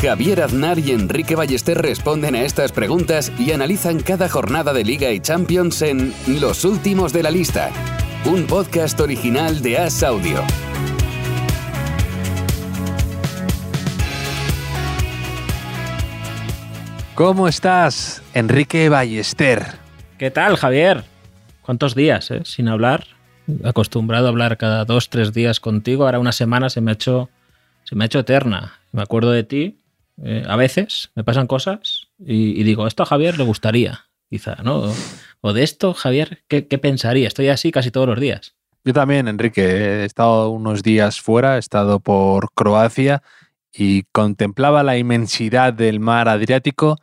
Javier Aznar y Enrique Ballester responden a estas preguntas y analizan cada jornada de Liga y Champions en Los Últimos de la Lista, un podcast original de As Audio. ¿Cómo estás, Enrique Ballester? ¿Qué tal, Javier? ¿Cuántos días, eh? Sin hablar. Acostumbrado a hablar cada dos, tres días contigo. Ahora una semana se me ha hecho, se me ha hecho eterna. Me acuerdo de ti. Eh, a veces me pasan cosas y, digo, esto a Javier le gustaría, quizá, ¿no? O, o de esto, Javier, ¿qué, ¿qué pensaría? Estoy así casi todos los días. Yo también, Enrique. He estado unos días fuera, he estado por Croacia y contemplaba la inmensidad del mar Adriático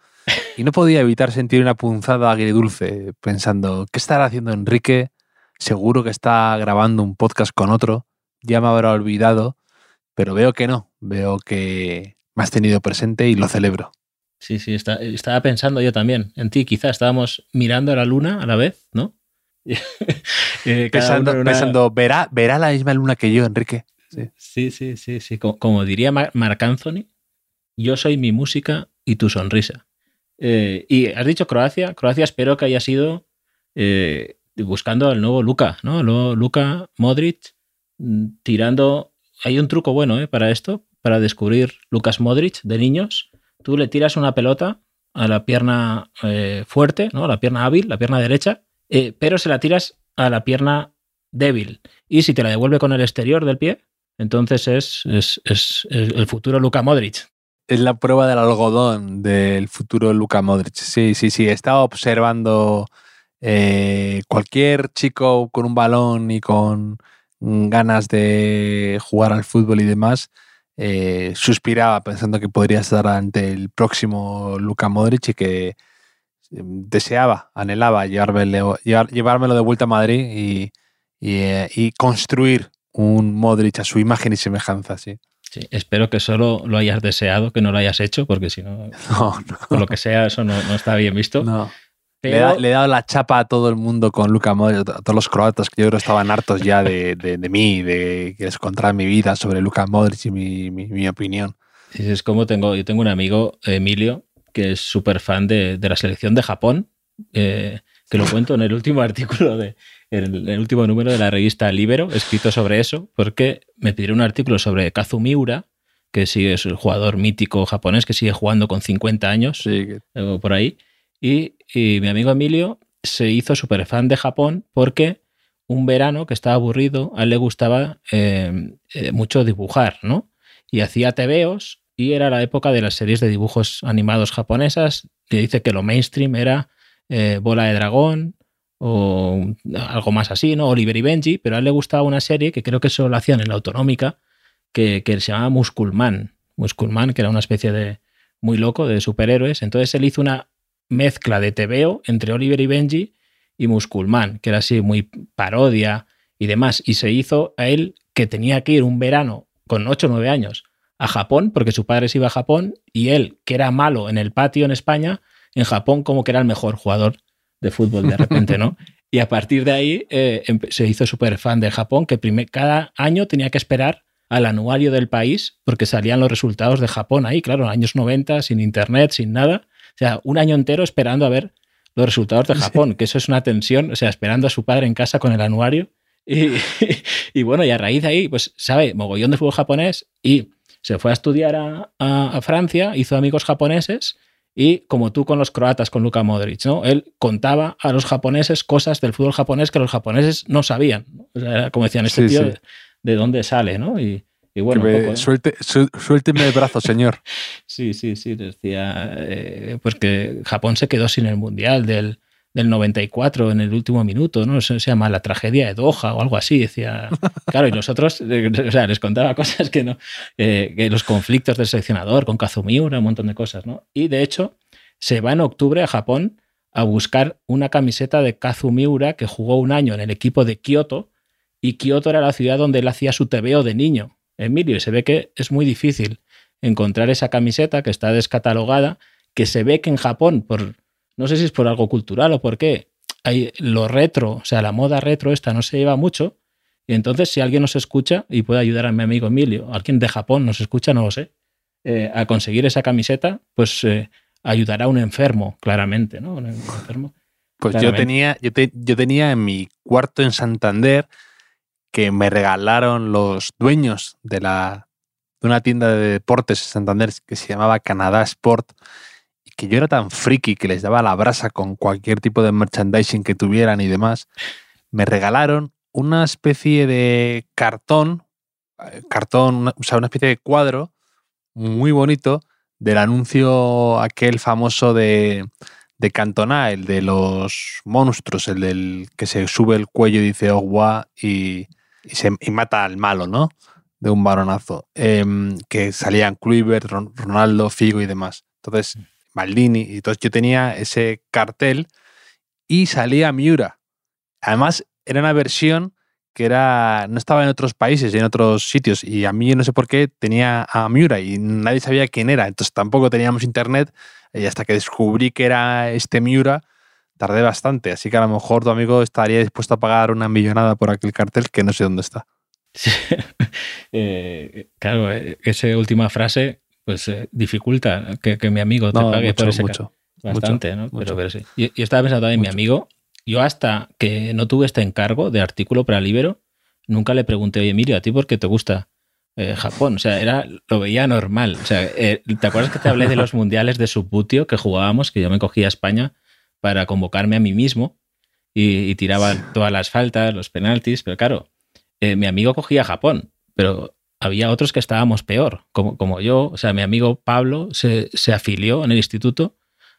y no podía evitar sentir una punzada agridulce, pensando, ¿qué estará haciendo Enrique? Seguro que está grabando un podcast con otro, ya me habrá olvidado, pero veo que no, veo que me has tenido presente y lo celebro. Sí, sí, está- estaba pensando yo también en ti. Quizá estábamos mirando a la luna a la vez, ¿no? Eh, Pensando, una- pensando, ¿verá, ¿verá la misma luna que yo, Enrique? Sí. Sí, sí, sí, sí. Como, como diría Mar- Marc Anthony, yo soy mi música y tu sonrisa. Eh, y has dicho Croacia. Croacia espero que haya sido eh, buscando al nuevo Luca, ¿no? El nuevo Luca Modric mm, tirando. Hay un truco bueno para esto, para descubrir Lucas Modric de niños. Tú le tiras una pelota a la pierna eh, fuerte, ¿no? La pierna hábil, la pierna derecha, eh, pero se la tiras a la pierna débil. Y si te la devuelve con el exterior del pie, entonces es, es, es el futuro Luka Modric. Es la prueba del algodón del futuro Luka Modric. Sí, sí, sí. He estado observando eh, cualquier chico con un balón y con ganas de jugar al fútbol y demás. Eh, suspiraba pensando que podría estar ante el próximo Luka Modric y que eh, deseaba, anhelaba llevármelo, llevar- llevármelo de vuelta a Madrid y, y, eh, y construir un Modric a su imagen y semejanza. Sí. Sí, espero que solo lo hayas deseado, que no lo hayas hecho, porque si no, No, no. por lo que sea, eso no, no está bien visto. Le, Pero he- le he dado la chapa a todo el mundo con Luka Modric, a todos los croatas que yo creo estaban hartos ya de, de, de mí, de que les contara mi vida sobre Luka Modric y mi, mi, mi opinión. es como tengo, yo tengo un amigo, Emilio, que es súper fan de, de la selección de Japón, eh, que lo cuento en el último artículo de en el último número de la revista Libero, escrito sobre eso, porque me pidieron un artículo sobre Kazu Miura, que sí es el jugador mítico japonés que sigue jugando con 50 años. Sí, que- o por ahí. Y, mi amigo Emilio se hizo súper fan de Japón porque un verano que estaba aburrido, a él le gustaba eh, eh, mucho dibujar, ¿no? Y hacía tebeos y era la época de las series de dibujos animados japonesas. Y dice que lo mainstream era eh, Bola de Dragón o algo más así, ¿no? Oliver y Benji, pero a él le gustaba una serie que creo que solo la hacían en la autonómica, que, que se llamaba Musculman. Musculman, que era una especie de muy loco de superhéroes. Entonces él hizo una mezcla de tebeo entre Oliver y Benji y Musculman, que era así muy parodia y demás. Y se hizo a él que tenía que ir un verano con 8 o 9 años a Japón, porque su padre se iba a Japón, y él, que era malo en el patio en España, en Japón como que era el mejor jugador de fútbol de repente, ¿no? Y a partir de ahí eh, se hizo súper fan de Japón, que primer- cada año tenía que esperar al anuario del país porque salían los resultados de Japón ahí, claro, años 90, sin internet, sin nada. O sea, un año entero esperando a ver los resultados de Japón, que eso es una tensión, o sea, esperando a su padre en casa con el anuario. Y, y bueno, y a raíz de ahí, pues sabe mogollón de fútbol japonés y se fue a estudiar a, a- a Francia, hizo amigos japoneses y como tú con los croatas, con Luka Modric, ¿no? Él contaba a los japoneses cosas del fútbol japonés que los japoneses no sabían. ¿no? O sea, como decían, este Sí, tío, sí. De, de dónde sale, ¿no? Y, y bueno, me- poco, ¿eh? suelte, su- suélteme el brazo, señor. Sí, sí, sí, decía, eh, pues que Japón se quedó sin el Mundial del, del 94 en el último minuto, ¿no? Eso se llama la tragedia de Doha o algo así, decía. Claro, y los otros, eh, o sea, les contaba cosas que no, eh, que los conflictos del seleccionador con Kazumiura, un montón de cosas, ¿no? Y de hecho, se va en octubre a Japón a buscar una camiseta de Kazu Miura que jugó un año en el equipo de Kioto y Kioto era la ciudad donde él hacía su TVO de niño, Emilio, y se ve que es muy difícil encontrar esa camiseta que está descatalogada, que se ve que en Japón, por no sé si es por algo cultural o por qué, hay lo retro, o sea, la moda retro esta no se lleva mucho, y entonces si alguien nos escucha y puede ayudar a mi amigo Emilio, alguien de Japón nos escucha, no lo sé, eh, a conseguir esa camiseta, pues eh, ayudará a un enfermo, claramente, ¿no? Un enfermo. Pues yo tenía, yo, yo tenía en mi cuarto en Santander que me regalaron los dueños de, la, de una tienda de deportes en Santander que se llamaba Canadá Sport y que yo era tan friki que les daba la brasa con cualquier tipo de merchandising que tuvieran y demás, me regalaron una especie de cartón, eh, cartón, o sea, una especie de cuadro muy bonito del anuncio aquel famoso de, de Cantona, el de los monstruos, el del que se sube el cuello y dice Ogwa y, y mata al malo, ¿no? De un varonazo. Em, que salían Kluivert, Ronaldo, Figo y demás. Entonces, Maldini. Y entonces yo tenía ese cartel y salía Miura. Además, era una versión que era no estaba en otros países y en otros sitios y a mí no sé por qué tenía a Miura y nadie sabía quién era, entonces tampoco teníamos internet y hasta que descubrí que era este Miura tardé bastante, así que a lo mejor tu amigo estaría dispuesto a pagar una millonada por aquel cartel que no sé dónde está. eh, claro, eh, esa última frase pues eh, dificulta que, que, mi amigo te no, pague mucho, por ese mucho, bastante, mucho, ¿no? mucho. Pero, pero sí. Y, y, estaba pensando también, mi amigo, yo hasta que no tuve este encargo de artículo para Libero, nunca le pregunté, oye, Emilio, ¿a ti por qué te gusta eh, Japón? O sea, era, lo veía normal. O sea, eh, ¿te acuerdas que te hablé de los mundiales de Subutio que jugábamos, que yo me cogía a España para convocarme a mí mismo y, y tiraba todas las faltas, los penaltis? Pero claro, eh, mi amigo cogía Japón, pero había otros que estábamos peor, como, como yo. O sea, mi amigo Pablo se, se afilió en el instituto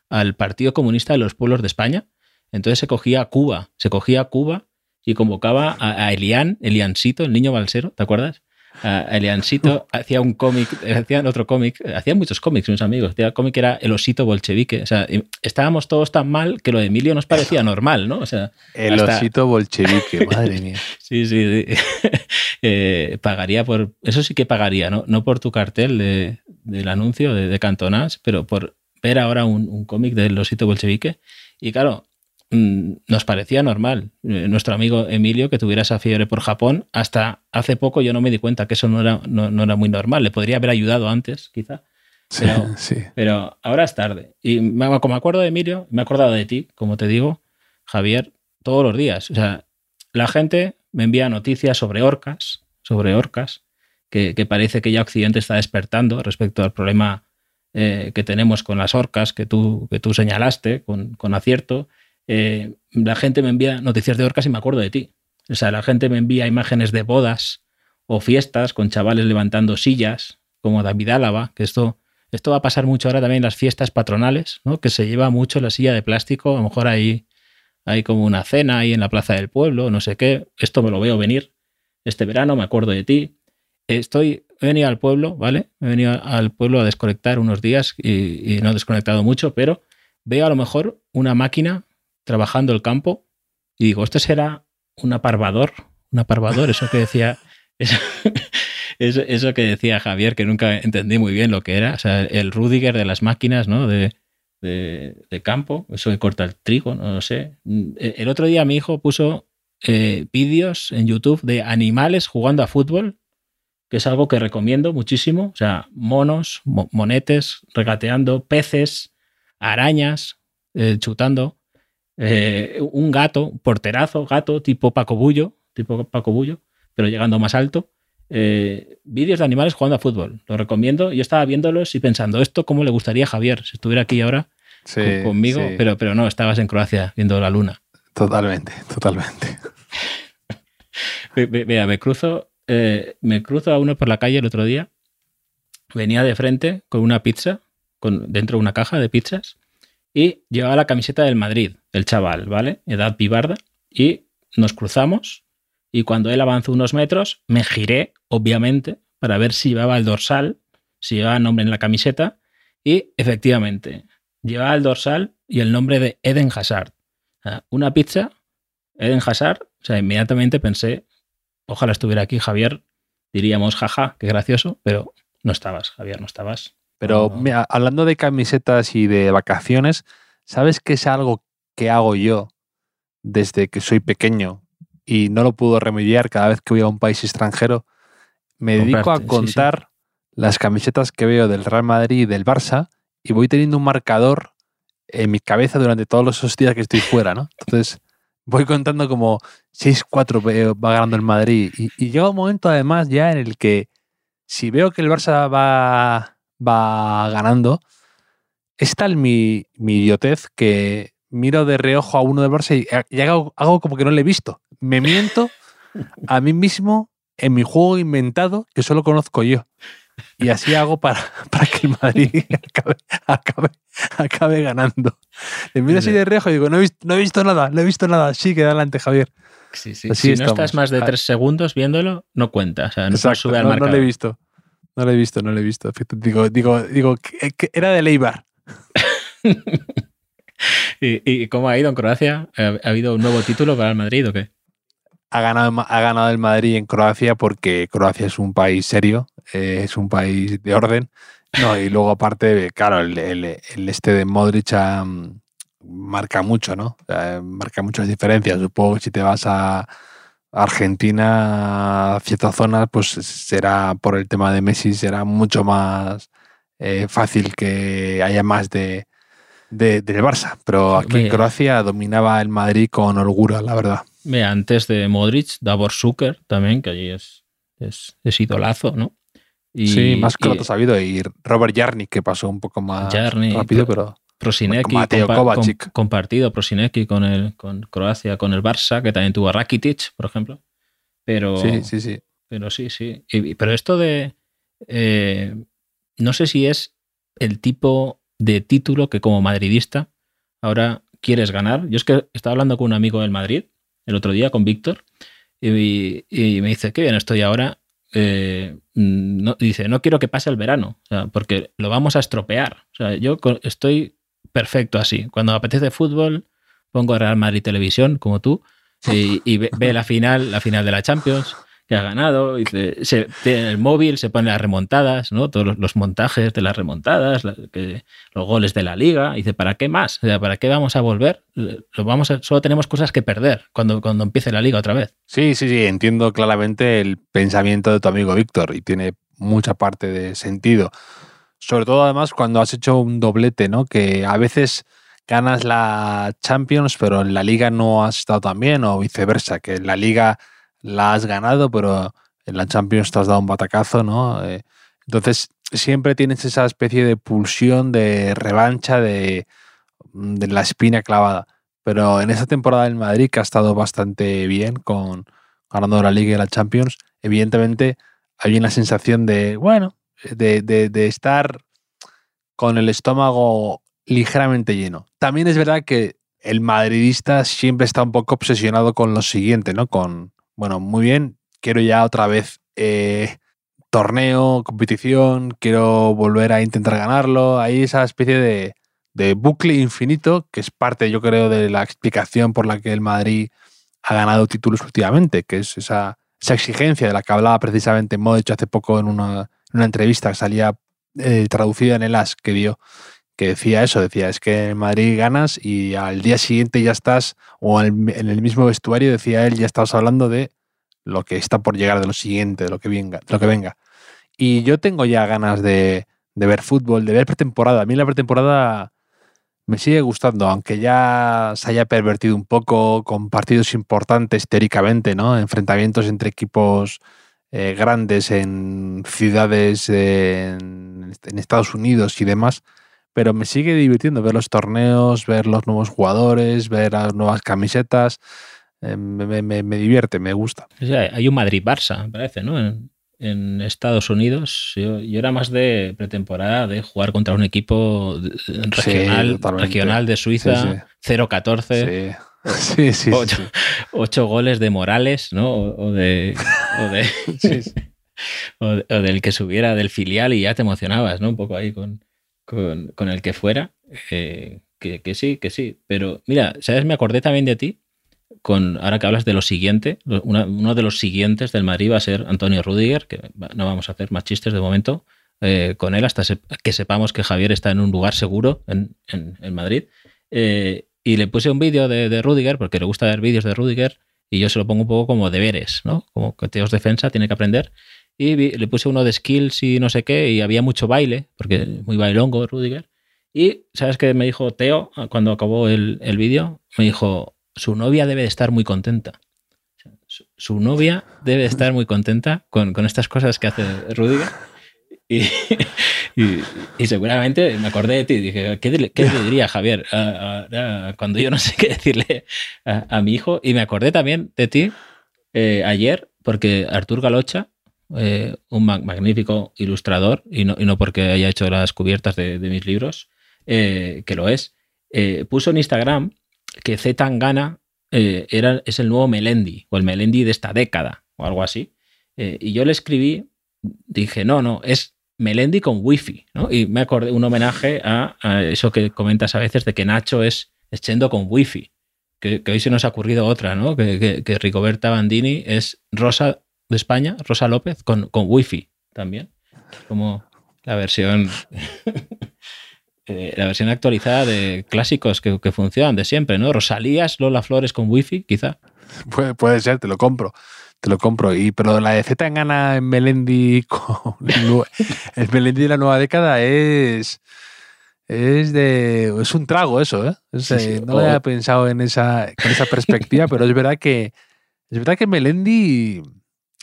al Partido Comunista de los Pueblos de España. Entonces se cogía Cuba, se cogía Cuba y convocaba a, a Elian, Eliancito, el niño balsero, ¿te acuerdas? A Eliancito hacía un cómic, hacían otro cómic, hacían muchos cómics, mis amigos. Hacía cómic que era El osito bolchevique. O sea, estábamos todos tan mal que lo de Emilio nos parecía normal, ¿no? O sea, el hasta... osito bolchevique, madre mía. sí, sí, sí. eh, pagaría por. Eso sí que pagaría, ¿no? No por tu cartel de, del anuncio de, de Cantonás, pero por ver ahora un, un cómic del osito bolchevique. Y claro, nos parecía normal. Eh, Nuestro amigo Emilio que tuviera esa fiebre por Japón, hasta hace poco yo no me di cuenta que eso no era, no, no era muy normal. Le podría haber ayudado antes, quizá. Pero, sí, sí. pero ahora es tarde. Y me, como me acuerdo de Emilio, me he acordado de ti, como te digo, Javier, todos los días. O sea, la gente me envía noticias sobre orcas, sobre orcas, que, que parece que ya Occidente está despertando respecto al problema eh, que tenemos con las orcas que tú, que tú señalaste con, con acierto eh, la gente me envía noticias de orcas y me acuerdo de ti. O sea, la gente me envía imágenes de bodas o fiestas con chavales levantando sillas, como David Álava, que esto, esto va a pasar mucho ahora también en las fiestas patronales, ¿no? que se lleva mucho la silla de plástico, a lo mejor hay, hay como una cena ahí en la plaza del pueblo, no sé qué, esto me lo veo venir. Este verano me acuerdo de ti. Estoy, he venido al pueblo, ¿vale? He venido al pueblo a desconectar unos días y, y no he desconectado mucho, pero veo a lo mejor una máquina trabajando el campo y digo, ¿esto será un aparvador? Un aparvador, eso que decía, eso, eso, que decía Javier, que nunca entendí muy bien lo que era, o sea, el Rudiger de las máquinas, ¿no? De, de, campo, eso que corta el trigo, no lo sé. El otro día mi hijo puso eh, vídeos en YouTube de animales jugando a fútbol, que es algo que recomiendo muchísimo, o sea, monos, mo monetes, regateando, peces, arañas, eh, chutando eh, un gato, un porterazo, gato tipo Paco Bullo, tipo Paco Bullo, pero llegando más alto. Eh, vídeos de animales jugando a fútbol. Lo recomiendo. Yo estaba viéndolos y pensando, ¿esto cómo le gustaría a Javier si estuviera aquí ahora sí, con, conmigo? sí. Pero, pero no, estabas en Croacia viendo la luna. Totalmente, totalmente. Mira, me cruzo, eh, me cruzo a uno por la calle el otro día. Venía de frente con una pizza, con, dentro de una caja de pizzas, y llevaba la camiseta del Madrid, el chaval, ¿vale? Edad pibarda. Y nos cruzamos y cuando él avanzó unos metros, me giré, obviamente, para ver si llevaba el dorsal, si llevaba nombre en la camiseta y efectivamente, llevaba el dorsal y el nombre de Eden Hazard. una pizza, Eden Hazard. O sea, inmediatamente pensé, ojalá estuviera aquí Javier, diríamos, jaja, qué gracioso, pero no estabas, Javier, no estabas. Pero hablando de camisetas y de vacaciones, ¿sabes qué es algo que hago yo desde que soy pequeño y no lo puedo remediar cada vez que voy a un país extranjero? Me dedico a contar las camisetas que veo del Real Madrid y del Barça y voy teniendo un marcador en mi cabeza durante todos los días que estoy fuera, ¿no? Entonces voy contando como 6-4 va ganando el Madrid y, y, llega un momento además ya en el que si veo que el Barça va, va ganando, es tal mi, mi idiotez que miro de reojo a uno del Barça y, hago, hago, como que no le he visto. Me miento a mí mismo en mi juego inventado que solo conozco yo. Y así hago para, para que el Madrid acabe, acabe, ganando. Le miro así de reojo y digo, no he, visto, no he visto nada, no he visto nada. Sí, que adelante, Javier. Sí, sí. si no estás más de tres segundos viéndolo, no cuenta. O sea, no sube al no, no lo he visto. No lo he visto, no lo he visto. Digo, digo, digo, que era de Leibar. ¿Y, cómo ha ido en Croacia? ¿Ha, habido un nuevo título para el Madrid o qué? Ha ganado, ha ganado el Madrid en Croacia porque Croacia es un país serio, eh, es un país de orden. No, y luego aparte, claro, el, este de Modric mm, marca mucho, ¿no? marca muchas diferencias. Supongo que si te vas a Argentina, ciertas zonas, pues será por el tema de Messi, será mucho más eh, fácil que haya más de, del Barça. Pero aquí en Croacia dominaba el Madrid con holgura, la verdad. antes de Modric, Davor Zucker también, que allí es, es, idolazo, ¿no? Y, sí, más que ha habido. Y Robert Jarni, que pasó un poco más rápido, pero. Prosinecki, compartido Prosinecki con, el, con Croacia, con el Barça, que también tuvo Rakitic, por ejemplo. Pero, sí, sí, sí. Pero sí, sí. pero esto de. Eh, no sé si es el tipo de título que como madridista ahora quieres ganar. Yo es que estaba hablando con un amigo del Madrid el otro día, con Víctor, y, me dice, qué bien estoy ahora. Eh, no, dice, no quiero que pase el verano, porque lo vamos a estropear. O sea, yo estoy perfecto así. Cuando apetece fútbol, pongo Real Madrid Televisión, como tú, y, ve, la final, la final de la Champions que ha ganado, dice, se, en el móvil se ponen las remontadas, ¿no? Todos los, montajes de las remontadas, los goles de la liga. Dice, ¿para qué más? ¿para qué vamos a volver? Lo vamos solo tenemos cosas que perder cuando, cuando empiece la liga otra vez. Sí, sí, sí, entiendo claramente el pensamiento de tu amigo Víctor y tiene mucha parte de sentido. Sobre todo además cuando has hecho un doblete, ¿no? Que a veces ganas la Champions, pero en la liga no has estado tan bien, o viceversa, que en la liga la has ganado, pero en la Champions te has dado un batacazo, ¿no? Eh, entonces, siempre tienes esa especie de pulsión, de revancha, de, de, la espina clavada. Pero en esa temporada del Madrid, que ha estado bastante bien con ganando la Liga y la Champions, evidentemente hay una sensación de, bueno, de, de, estar con el estómago ligeramente lleno. También es verdad que el madridista siempre está un poco obsesionado con lo siguiente, ¿no? Con, bueno, muy bien, quiero ya otra vez eh, torneo, competición, quiero volver a intentar ganarlo. Hay esa especie de, de, bucle infinito que es parte, yo creo, de la explicación por la que el Madrid ha ganado títulos últimamente, que es esa, esa exigencia de la que hablaba precisamente Modric hace poco en una, entrevista que salía eh, traducida en el AS que dio que decía eso, decía, es que en Madrid ganas y al día siguiente ya estás, o en el mismo vestuario decía él, ya estabas hablando de lo que está por llegar, de lo siguiente, de lo que venga. lo que venga. Y yo tengo ya ganas de, ver fútbol, de ver pretemporada. A mí la pretemporada me sigue gustando, aunque ya se haya pervertido un poco con partidos importantes teóricamente, ¿no? Enfrentamientos entre equipos eh, grandes en ciudades en Estados Unidos y demás pero me sigue divirtiendo ver los torneos, ver los nuevos jugadores, ver las nuevas camisetas. Eh, me, divierte, me gusta. hay un Madrid-Barça, me parece, ¿no? En, Estados Unidos. Yo, era más de pretemporada, de jugar contra un equipo regional, regional de Suiza, 0-14. Sí, sí, ocho, goles de Morales, ¿no? O, de. o del que subiera del filial y ya te emocionabas, ¿no? Un poco ahí con, con, el que fuera, eh, que, que sí, que sí. Pero mira, ¿sabes? Me acordé también de ti con, ahora que hablas de lo siguiente, uno de los siguientes del Madrid va a ser Antonio Rudiger, que no vamos a hacer más chistes de momento eh, con él hasta que sepamos que Javier está en un lugar seguro en, en, Madrid. Eh, y le puse un vídeo de, de, Rudiger, porque le gusta ver vídeos de Rudiger, y yo se lo pongo un poco como deberes, ¿no? Como que Teos defensa, tiene que aprender. Y le puse uno de skills y no sé qué, y había mucho baile, porque muy bailongo Rudiger. Y, ¿sabes qué me dijo Teo cuando acabó el, el vídeo? Me dijo, su novia debe de estar muy contenta. Su, novia debe de estar muy contenta con, estas cosas que hace Rudiger. Y, seguramente me acordé de ti. Dije, ¿qué, le diría Javier cuando yo no sé qué decirle a, mi hijo? Y me acordé también de ti eh, ayer, porque Artur Galocha, eh, un magnífico ilustrador, y no, y no, porque haya hecho las cubiertas de, mis libros, eh, que lo es, puso en Instagram que Z Tangana era, es el nuevo Melendi, o el Melendi de esta década, o algo así. Y yo le escribí, dije, no, no, es Melendi con wifi, ¿no? Y me acordé un homenaje a, eso que comentas a veces de que Nacho es, Chendo con wifi. Que, que, hoy se nos ha ocurrido otra, ¿no? Que, que, Ricoberta Bandini es Rosa de España, Rosa López, con, con wifi también. Como la versión Eh, la versión actualizada de clásicos que, funcionan de siempre, ¿no? Rosalías, Lola Flores con wifi, quizá. Puede, puede ser, te lo compro. Te lo compro. Y, pero la de Z en gana en Melendi con el Melendi de la nueva década es. Es de. Es un trago eso, ¿eh? no lo había pensado en esa, con esa perspectiva, pero es verdad que. Es verdad que Melendi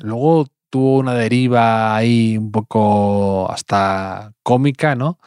luego tuvo una deriva ahí un poco hasta cómica, ¿no?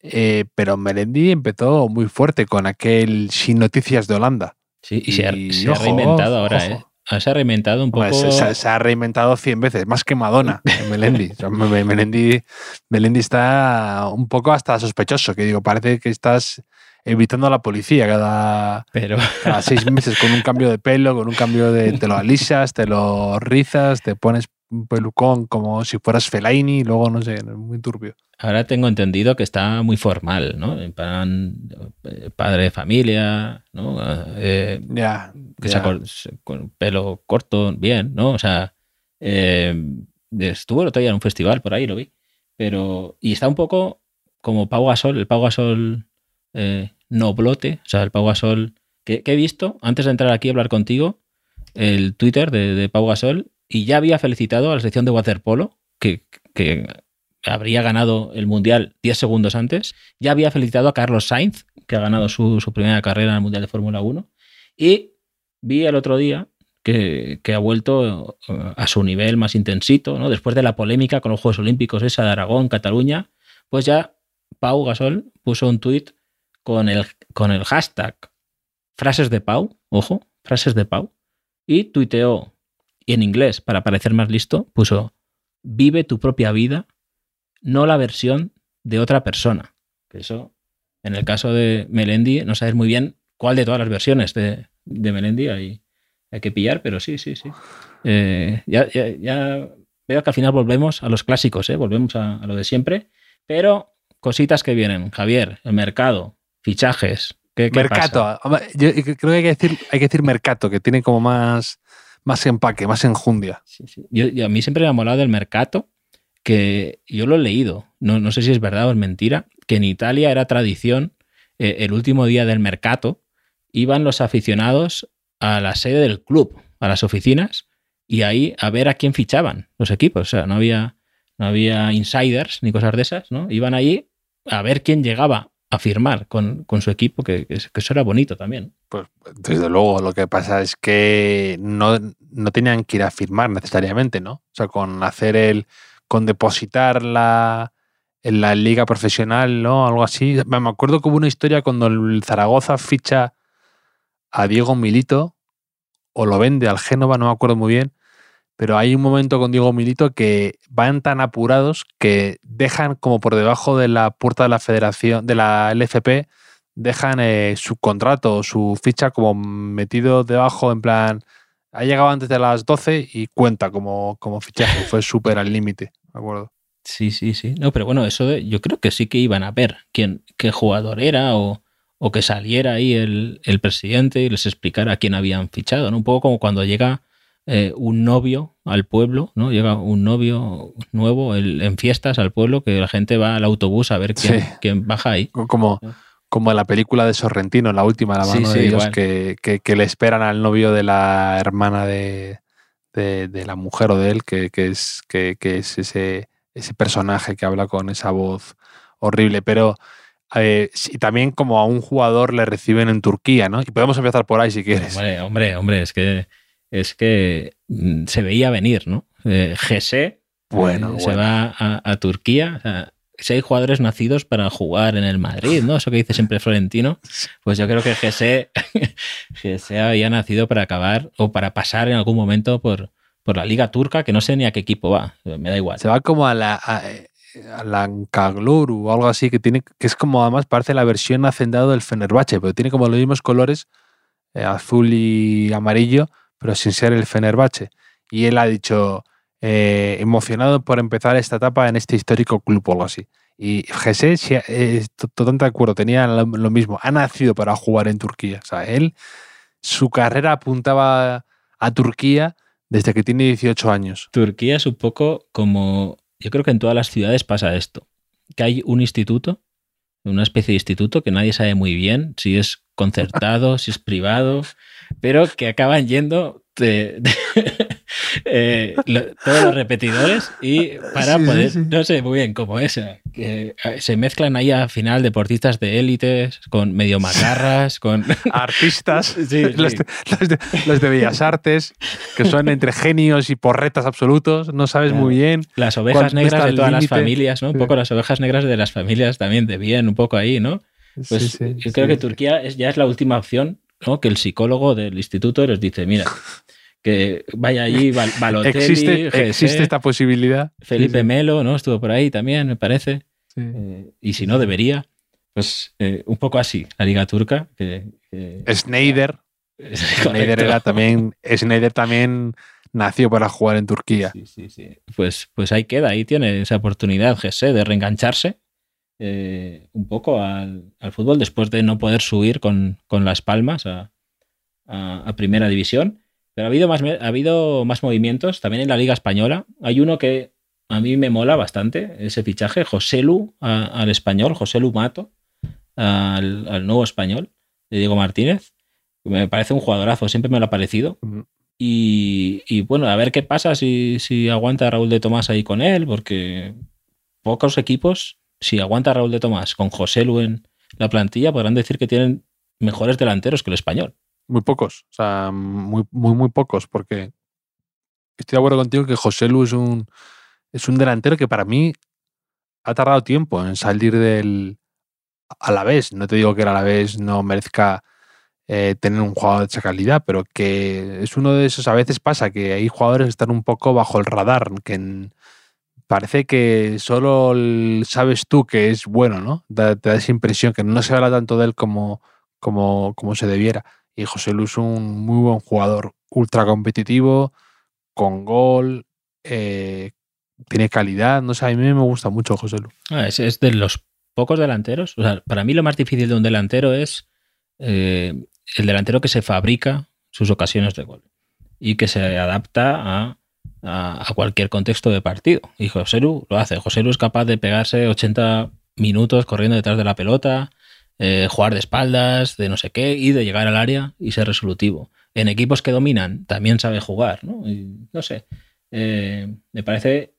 Eh, pero Melendi empezó muy fuerte con aquel Sin Noticias de Holanda. Sí, y, se, ha, reinventado ahora, ¿eh? Ah, se ha reinventado un poco. se, ha reinventado 100 veces, más que Madonna, Melendi. Melendi. Melendi está un poco hasta sospechoso, que digo, parece que estás evitando a la policía cada, Pero... cada seis meses con un cambio de pelo, con un cambio de. te lo alisas, te lo rizas, te pones un pelucón como si fueras Felaini, luego no sé, muy turbio. Ahora tengo entendido que está muy formal, ¿no? En plan, eh, padre de familia, ¿no? Eh, ya. que con pelo corto, bien, ¿no? O sea, eh, estuvo el otro día en un festival por ahí, lo vi. Pero, y está un poco como Pau Gasol, el Pau Gasol noblote, o sea, el Pau Gasol que, he visto antes de entrar aquí a hablar contigo, el Twitter de, de Pau Gasol y ya había felicitado a la sección de waterpolo, que, que habría ganado el Mundial 10 segundos antes. Ya había felicitado a Carlos Sainz, que ha ganado su, primera carrera en el Mundial de Fórmula 1. Y vi el otro día que, ha vuelto eh, a su nivel más intensito, ¿no? Después de la polémica con los Juegos Olímpicos esa de Aragón, Cataluña, pues ya Pau Gasol puso un tuit con el, con el hashtag frases de Pau, ojo, frases de Pau, y tuiteó y en inglés, para parecer más listo, puso vive tu propia vida, no la versión de otra persona. Que eso, en el caso de Melendi, no sabes muy bien cuál de todas las versiones de, de Melendi hay, hay que pillar, pero sí, sí, sí. Eh, ya, ya, veo que al final volvemos a los clásicos, ¿eh? volvemos a, lo de siempre, pero cositas que vienen. Javier, el mercado, fichajes. ¿qué, mercato. Yo creo que hay que decir, hay que decir mercado, que tiene como más más empaque, más enjundia. Sí, sí. Yo, a mí siempre me ha molado del mercado, que yo lo he leído, no, no, sé si es verdad o es mentira, que en Italia era tradición, eh, el último día del mercado, iban los aficionados a la sede del club, a las oficinas, y ahí a ver a quién fichaban los equipos. O sea, no había, no había insiders ni cosas de esas, ¿no? Iban allí a ver quién llegaba a firmar con, su equipo, que, eso era bonito también. Pues desde luego, lo que pasa es que no, tenían que ir a firmar necesariamente, ¿no? O sea, con hacer el, con depositar la, en la liga profesional, ¿no? Algo así. Me acuerdo que hubo una historia cuando el Zaragoza ficha a Diego Milito, o lo vende al Génova, no me acuerdo muy bien, pero hay un momento con Diego Milito que van tan apurados que dejan como por debajo de la puerta de la federación, de la LFP, dejan eh, su contrato o su ficha como metido debajo en plan, ha llegado antes de las 12 y cuenta como, como fichaje, fue súper al límite, ¿me acuerdo? Sí, sí, sí. No, pero bueno, eso yo creo que sí que iban a ver quién, qué jugador era o, o que saliera ahí el, el presidente y les explicara a quién habían fichado, ¿no? Un poco como cuando llega eh, un novio al pueblo, ¿no? Llega un novio nuevo el- en fiestas al pueblo que la gente va al autobús a ver quién, Sí. quién baja ahí. Como, como en la película de Sorrentino, la última, la mano sí, de que- que le esperan al novio de la hermana de, de- de la mujer o de él, que, que es, que, que es ese, ese personaje que habla con esa voz horrible. Pero eh, sí, también como a un jugador le reciben en Turquía, ¿no? Y podemos empezar por ahí si quieres. Hombre, hombre, hombre, es que es que mm, se veía venir, ¿no? Eh, Gese Bueno, eh, se va a, a Turquía. o sea, si hay jugadores nacidos para jugar en el Madrid, ¿no? Eso que dice siempre Florentino. Pues yo creo que Gese, Gese había nacido para acabar o para pasar en algún momento por, por la Liga Turca, que no sé ni a qué equipo va. Me da igual. Se va como a la, a, Ankagloru o algo así, que tiene que es como además parece la versión hacendado del Fenerbahce, pero tiene como los mismos colores, eh, azul y amarillo, pero sin ser el Fenerbahce. Y él ha dicho, eh, emocionado por empezar esta etapa en este histórico club o algo así. Y Jesse, sí, eh, to- totalmente de acuerdo, tenía lo, lo mismo, ha nacido para jugar en Turquía. O sea, él, su carrera apuntaba a Turquía desde que tiene 18 años. Turquía es un poco como. Yo creo que en todas las ciudades pasa esto: que hay un instituto, una especie de instituto que nadie sabe muy bien si es concertado, si es privado, pero que acaban yendo de- de- eh, lo- todos los repetidores y para Sí, poder. sí. No sé muy bien cómo es. eh, Que eh, se mezclan ahí al final deportistas de élites con medio macarras, con. artistas, Sí, los, de, los de- los de Bellas Artes, que son entre genios y porretas absolutos, no sabes Claro. muy bien. Las ovejas ¿Cuál- dónde negras de todas las familias, ¿no? Un Sí. poco las ovejas negras de las familias también de bien, un poco ahí, ¿no? Pues Sí, sí, yo creo sí. que Turquía es, ya es la última opción, ¿no? Que el psicólogo del instituto les dice, mira, que vaya allí Bal- Balotelli, existe, Gese, existe esta posibilidad. Felipe Sí, Melo, ¿no? Estuvo por ahí también, me parece. sí. Eh, y si no, debería. Pues eh, un poco así, la Liga Turca. Que, que- Snyder correcto. era también, Snyder también nació para jugar en Turquía. Sí, sí, sí. Pues, pues ahí queda, ahí tiene esa oportunidad, Gese, de reengancharse eh, un poco al, al fútbol después de no poder subir con, con las palmas a, a- a primera división. Pero ha habido, más, ha habido más movimientos también en la Liga Española. Hay uno que a mí me mola bastante, ese fichaje, José Lu a- al español, José Lu Mato al, al nuevo español de Diego Martínez. Me parece un jugadorazo, siempre me lo ha parecido. Y, y, bueno, a ver qué pasa si, si aguanta Raúl de Tomás ahí con él, porque pocos equipos, si aguanta Raúl de Tomás con José Lu en la plantilla, podrán decir que tienen mejores delanteros que el español. Muy pocos, o sea, muy, muy, muy pocos, porque estoy de acuerdo contigo que José Lu es un, es un delantero que para mí ha tardado tiempo en salir del Alavés. No te digo que el Alavés no merezca eh, tener un jugador de esa calidad, pero que es uno de esos, a veces pasa que hay jugadores que están un poco bajo el radar, que en- parece que solo sabes tú que es bueno, ¿no? Te da esa impresión que no se habla tanto de él como, como, como se debiera. Y José Lu es un muy buen jugador, ultra competitivo, con gol, eh, tiene calidad. No sé, a mí me gusta mucho José Lu. Ah, es, es de los pocos delanteros. O sea, para mí lo más difícil de un delantero es eh, el delantero que se fabrica sus ocasiones de gol y que se adapta a, a- cualquier contexto de partido. Y José Lu lo hace. José Lu es capaz de pegarse 80 minutos corriendo detrás de la pelota, eh, jugar de espaldas, de no sé qué, y de llegar al área y ser resolutivo. En equipos que dominan también sabe jugar, ¿no? No sé. eh, me parece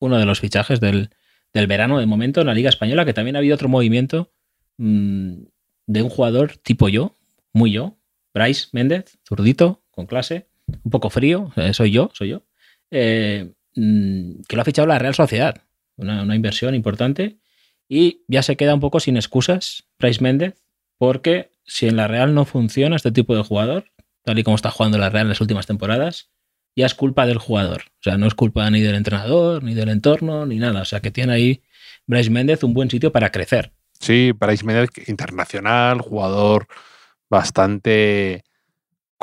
uno de los fichajes del, del verano de momento en la Liga Española, que también ha habido otro movimiento mm, de un jugador tipo yo, muy yo, Bryce Méndez, zurdito, con clase, un poco frío, eh, soy yo, soy yo, eh, mm, que lo ha fichado la Real Sociedad, una, inversión importante, y ya se queda un poco sin excusas Bryce Méndez, porque si en la Real no funciona este tipo de jugador, tal y como está jugando la Real en las últimas temporadas, ya es culpa del jugador. O sea, no es culpa ni del entrenador, ni del entorno, ni nada. O sea, que tiene ahí Bryce Méndez un buen sitio para crecer. Sí, Bryce Méndez, internacional, jugador bastante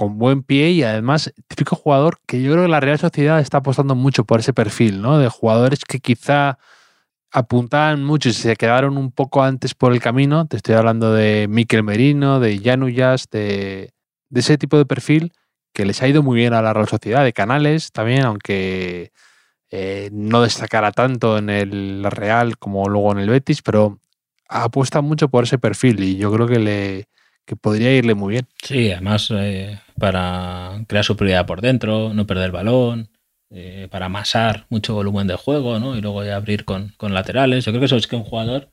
con buen pie y además típico jugador que yo creo que la Real Sociedad está apostando mucho por ese perfil, ¿no? De jugadores que quizá apuntaban mucho y se quedaron un poco antes por el camino. Te estoy hablando de Miquel Merino, de Januyas, de, de ese tipo de perfil que les ha ido muy bien a la Real Sociedad, de Canales también, aunque eh, no destacara tanto en el Real como luego en el Betis, pero apuesta mucho por ese perfil y yo creo que le podría irle muy bien. Sí, además eh, para crear superioridad por dentro, no perder el balón, eh, para amasar mucho volumen de juego, ¿no? Y luego ya abrir con, con laterales. Yo creo que eso es que un jugador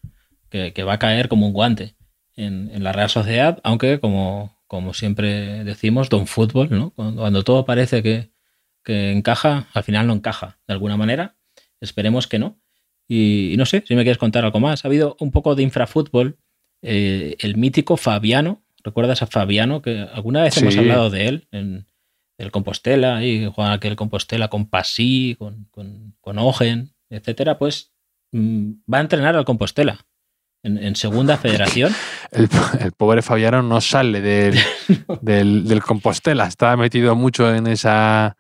que, que va a caer como un guante en, la Real Sociedad, aunque como, como siempre decimos, don fútbol, ¿no? Cuando, cuando todo parece que, que, encaja, al final no encaja de alguna manera. Esperemos que no. Y, y, no sé si me quieres contar algo más. Ha habido un poco de infrafútbol. Eh, el mítico Fabiano, ¿recuerdas a Fabiano? Que alguna vez sí. hemos hablado de él en, el Compostela, y Juan aquel Compostela con Pasí, con, con, con Ogen, etcétera, pues mmm, va a entrenar al Compostela. En, en segunda federación. El, el, pobre Fabiano no sale del, del, del, Compostela, está metido mucho en esa,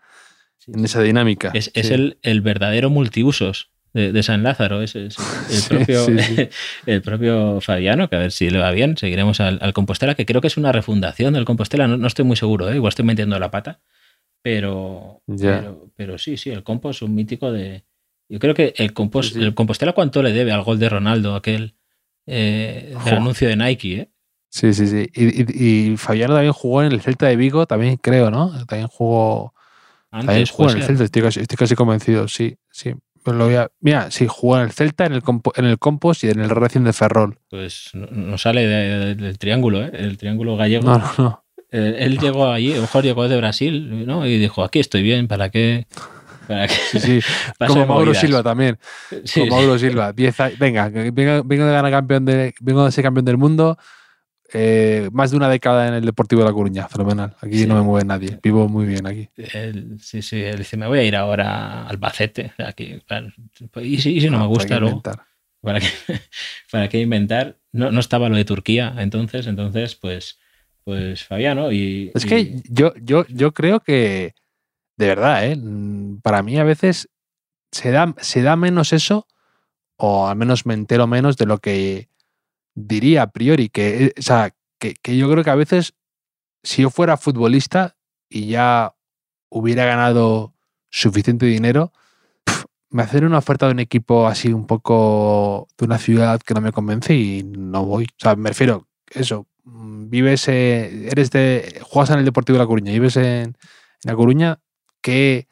en esa dinámica. Es, es el, el, verdadero multiusos de, de San Lázaro, es, es el, propio, sí, sí, el, propio, Fabiano, que a ver si le va bien, seguiremos al, al, Compostela, que creo que es una refundación del Compostela, no, no estoy muy seguro, ¿eh? igual estoy metiendo la pata, pero, yeah. pero, pero, sí, sí, el Compost es un mítico de... Yo creo que el, Compost, el Compostela cuánto le debe al gol de Ronaldo, aquel eh, del anuncio de Nike, ¿eh? Sí, sí, sí. Y, y, y, Fabiano también jugó en el Celta de Vigo, también creo, ¿no? También jugó... Antes, también jugó en el Celta, estoy casi, estoy casi convencido, sí, sí. Lo voy a... Mira, jugó en el Celta, en el, compo... en el Compost y en el Racing de Ferrol. Pues no, no sale de, de, del triángulo, ¿eh? El triángulo gallego. No, no, no. Eh, él llegó allí, a lo mejor llegó de Brasil, ¿no? Y dijo, aquí estoy bien, ¿para qué? ¿Para qué? Sí, sí. Como Mauro Silva también. Sí. Como Mauro Silva. Diez venga, vengo, vengo, de ganar campeón de, vengo de ser campeón del mundo. Eh, más de una década en el Deportivo de La Coruña, fenomenal. Aquí sí. no me mueve nadie, vivo muy bien aquí. Sí, sí, él dice, me voy a ir ahora al Albacete. Aquí, y, si, y si no, no, me gusta, luego. ¿Para qué, ¿Para qué inventar? No, no estaba lo de Turquía entonces, entonces, pues, pues Fabiano. Y, es que yo, yo, yo creo que, de verdad, ¿eh? para mí a veces se da, se da menos eso, o al menos me entero menos de lo que diría a priori. Que, eh, o sea, que, que yo creo que a veces, si yo fuera futbolista y ya hubiera ganado suficiente dinero, me hacer una oferta de un equipo así un poco de una ciudad que no me convence y no voy. O sea, me refiero, eso, vives, eh, eres de, juegas en el Deportivo de La Coruña, vives en, en La Coruña, que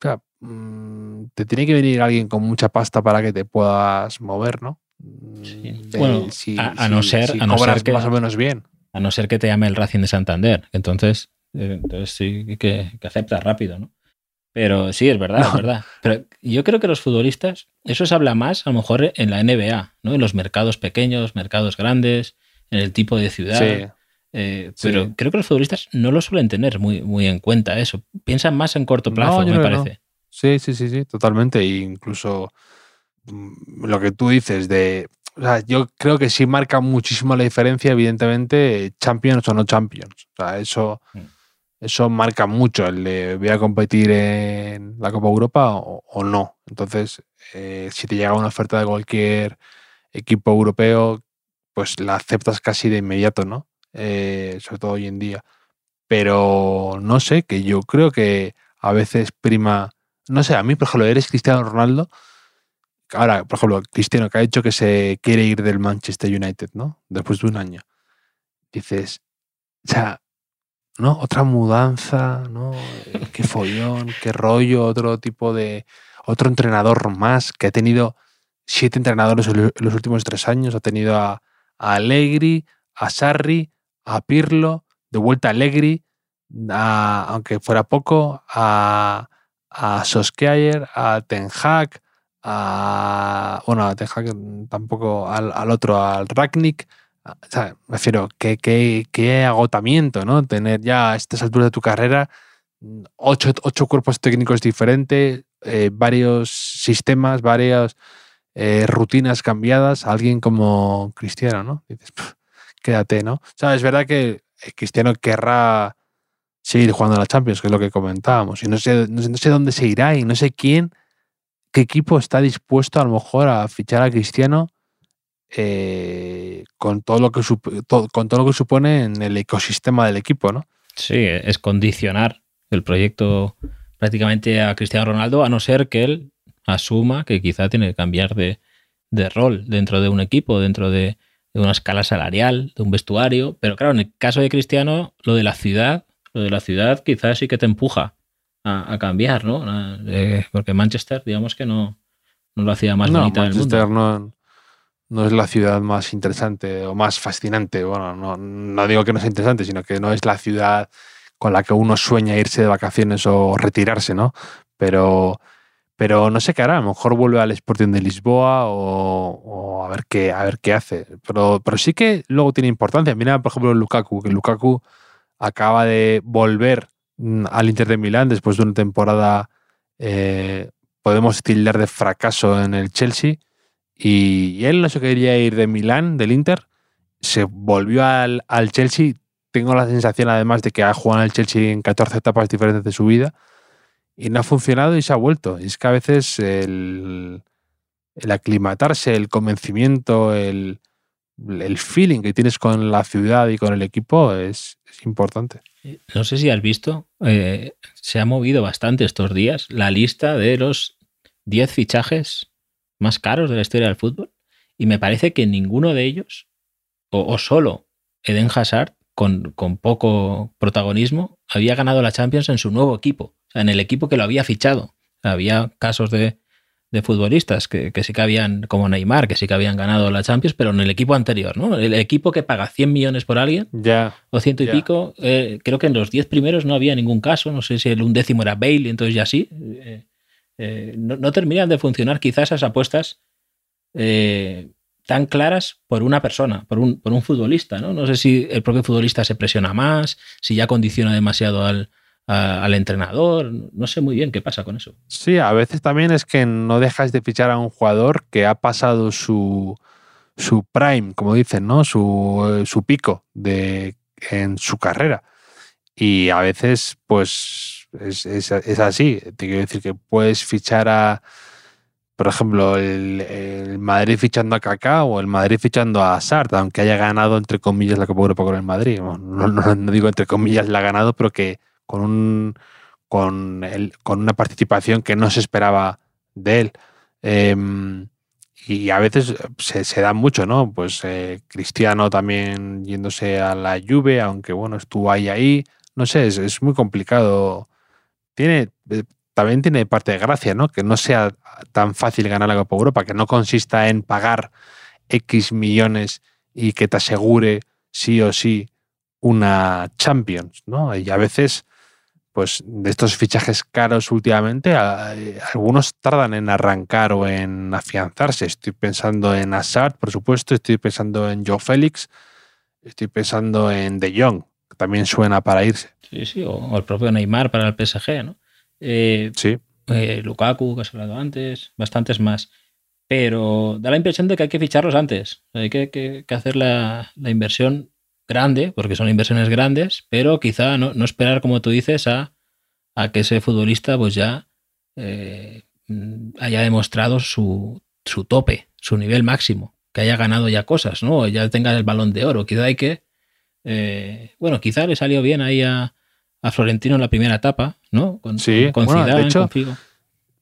o sea, mm, te tiene que venir alguien con mucha pasta para que te puedas mover, ¿no? Sí. De, bueno, si, a, a, no ser, si a no ser que, más o menos bien. A no ser que te llame el Racing de Santander, entonces, eh, entonces sí que, que aceptas rápido, ¿no? Pero sí, es verdad, no. es verdad. Pero yo creo que los futbolistas, eso se habla más a lo mejor en la NBA, ¿no? En los mercados pequeños, mercados grandes, en el tipo de ciudad. Sí. Eh, pero sí. creo que los futbolistas no lo suelen tener muy, muy en cuenta eso. Piensan más en corto plazo, no, me parece. Sí, sí, sí, sí, totalmente. E incluso mm, lo que tú dices de. O sea, yo creo que sí marca muchísimo la diferencia, evidentemente, Champions o no Champions. O sea, eso, mm. eso marca mucho el de voy a competir en la Copa Europa o, o no. Entonces, eh, si te llega una oferta de cualquier equipo europeo, pues la aceptas casi de inmediato, ¿no? eh, sobre todo hoy en día. Pero no sé, que yo creo que a veces prima, no sé, a mí, por ejemplo, eres Cristiano Ronaldo, ahora, por ejemplo, Cristiano que ha dicho que se quiere ir del Manchester United, ¿no? Después de un año. Dices, o sea, ¿no? Otra mudanza, ¿no? Qué follón, qué rollo, otro tipo de, otro entrenador más que ha tenido siete entrenadores en los últimos tres años, ha tenido a, a Allegri, a Sarri, a Pirlo, de vuelta a Allegri, aunque fuera poco, a, a a Ten Hag, a, bueno, a Ten Hag tampoco, al, otro, al Ragnick. O sea, me refiero, qué, qué, agotamiento, ¿no? Tener ya a estas alturas de tu carrera ocho, ocho cuerpos técnicos diferentes, eh, varios sistemas, varias eh, rutinas cambiadas, alguien como Cristiano, ¿no? Dices, quédate, ¿no? Es verdad que Cristiano querrá seguir jugando a la Champions, que es lo que comentábamos. Y no sé, no sé, no sé dónde se irá y no sé quién ¿qué equipo está dispuesto a lo mejor a fichar a Cristiano eh, con, todo lo que con todo lo que supone en el ecosistema del equipo, ¿no? Sí, es condicionar el proyecto prácticamente a Cristiano Ronaldo, a no ser que él asuma que quizá tiene que cambiar de, rol dentro de un equipo, dentro de, una escala salarial, de un vestuario. Pero claro, en el caso de Cristiano, lo de la ciudad, lo de la ciudad quizás sí que te empuja a, cambiar, ¿no? Eh, porque Manchester, digamos que no, no lo hacía más bonita del mundo. No, no es la ciudad más interesante o más fascinante. Bueno, no, no digo que no sea interesante, sino que no es la ciudad con la que uno sueña irse de vacaciones o retirarse, ¿no? Pero, pero no sé qué hará. A lo mejor vuelve al Sporting de Lisboa o, a, ver qué, a ver qué hace. Pero, pero sí que luego tiene importancia. Mira, por ejemplo, Lukaku, que Lukaku acaba de volver al Inter de Milán después de una temporada, eh, podemos tildar de fracaso en el Chelsea. Y, él no se quería ir de Milán, del Inter, se volvió al, al Chelsea tengo la sensación además de que ha jugado en el Chelsea en 14 etapas diferentes de su vida y no ha funcionado y se ha vuelto. Y es que a veces el, aclimatarse, el convencimiento, el, feeling que tienes con la ciudad y con el equipo es, importante. No sé si has visto, eh, se ha movido bastante estos días la lista de los 10 fichajes más caros de la historia del fútbol y me parece que ninguno de ellos, o, o solo Eden Hazard, con, poco protagonismo, había ganado la Champions en su nuevo equipo, en el equipo que lo había fichado. Había casos de, futbolistas que, sí que habían, como Neymar, que sí que habían ganado la Champions, pero en el equipo anterior, ¿no? El equipo que paga 100 millones por alguien, o ciento y pico, eh, creo que en los 10 primeros no había ningún caso, no sé si el undécimo era Bale, entonces ya sí. Eh, eh, no, terminan de funcionar quizás esas apuestas tan claras por una persona, por un, por un futbolista. ¿no? no sé si el propio futbolista se presiona más, si ya condiciona demasiado al, al entrenador. No sé muy bien qué pasa con eso. Sí, a veces también es que no dejas de fichar a un jugador que ha pasado su, su prime, como dicen, ¿no? Su, su pico de, en su carrera. Y a veces, pues, es, así. Te quiero decir que puedes fichar a por ejemplo, el, Madrid fichando a Kaká o el Madrid fichando a Sart, aunque haya ganado entre comillas la Copa Europa con el Madrid. No, digo entre comillas la ha ganado, pero que con un con, el, con una participación que no se esperaba de él. Em, y a veces se, da mucho, ¿no? Pues eh, Cristiano también yéndose a la Juve, aunque bueno, estuvo ahí ahí. No sé, es, es muy complicado. Tiene, eh, también tiene parte de gracia, ¿no? Que no sea tan fácil ganar la Copa Europa, que no consista en pagar X millones y que te asegure sí o sí una Champions, ¿no? Y a veces, pues de estos fichajes caros últimamente, algunos tardan en arrancar o en afianzarse. Estoy pensando en Assad, por supuesto, estoy pensando en Joe Félix, estoy pensando en De Jong, que también suena para irse. Sí, sí, o el propio Neymar para el PSG, ¿no? Eh, sí. Eh, Lukaku, que has hablado antes, bastantes más. Pero da la impresión de que hay que ficharlos antes. Hay que, hacer la, inversión grande, porque son inversiones grandes, pero quizá no, esperar, como tú dices, a, que ese futbolista pues ya eh, haya demostrado su, su, tope, su nivel máximo, que haya ganado ya cosas, ¿no? Ya tenga el balón de oro. Quizá hay que. bueno, quizá le salió bien ahí a, a Florentino en la primera etapa, ¿no? Con, sí, con, de, hecho,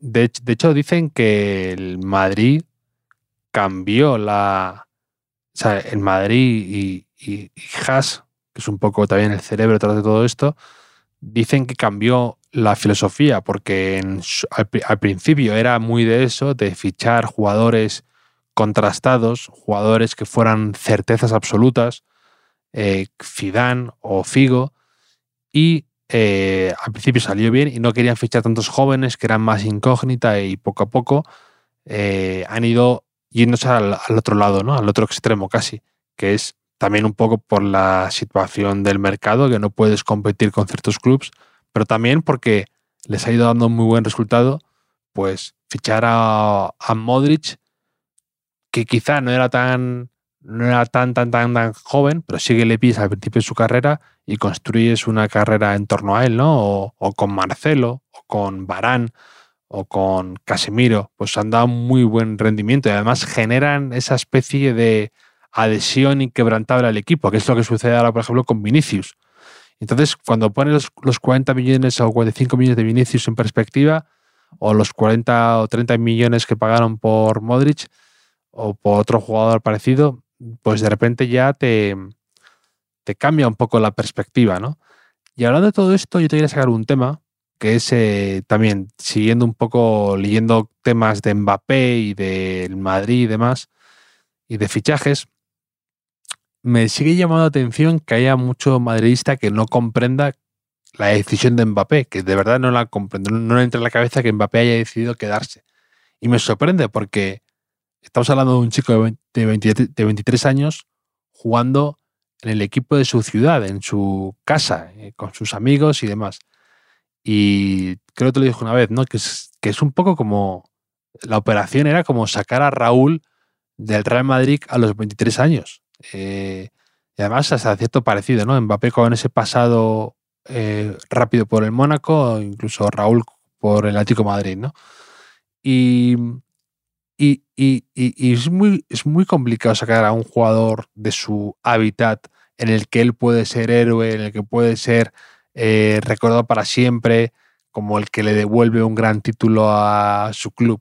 de, hecho, dicen que el Madrid cambió la. O sea, el Madrid y, y, Haas, que es un poco también el cerebro detrás de todo esto, dicen que cambió la filosofía, porque al, principio era muy de eso, de fichar jugadores contrastados, jugadores que fueran certezas absolutas, eh, Zidane o Figo, y eh, al principio salió bien y no querían fichar tantos jóvenes que eran más incógnita y poco a poco eh, han ido yéndose al, otro lado, ¿no? al otro extremo casi, que es también un poco por la situación del mercado, que no puedes competir con ciertos clubes, pero también porque les ha ido dando muy buen resultado, pues fichar a, a Modric, que quizá no era tan no era tan, tan, tan, tan joven, pero sí que le pides al principio de su carrera y construyes una carrera en torno a él, ¿no? O, con Marcelo, o con Barán, o con Casemiro, pues han dado muy buen rendimiento y además generan esa especie de adhesión inquebrantable al equipo, que es lo que sucede ahora, por ejemplo, con Vinicius. Entonces, cuando pones los, 40 millones o 45 millones de Vinicius en perspectiva, o los 40 o 30 millones que pagaron por Modric o por otro jugador parecido, pues de repente ya te, cambia un poco la perspectiva, ¿no? Y hablando de todo esto, yo te quería sacar un tema que es eh, también siguiendo un poco, leyendo temas de Mbappé y del Madrid y demás, y de fichajes, me sigue llamando la atención que haya mucho madridista que no comprenda la decisión de Mbappé, que de verdad no la comprende, no le entra en la cabeza que Mbappé haya decidido quedarse. Y me sorprende porque estamos hablando de un chico de, 23 años jugando en el equipo de su ciudad, en su casa, eh, con sus amigos y demás. Y creo que te lo dije una vez, ¿no? Es, que es un poco como. La operación era como sacar a Raúl del Real Madrid a los 23 años. Eh, y además, hasta cierto parecido, ¿no? Mbappé con ese pasado eh, rápido por el Mónaco, incluso Raúl por el Atlético Madrid, ¿no? Y, y, y, es, muy, es muy complicado sacar a un jugador de su hábitat en el que él puede ser héroe, en el que puede ser eh, recordado para siempre como el que le devuelve un gran título a su club.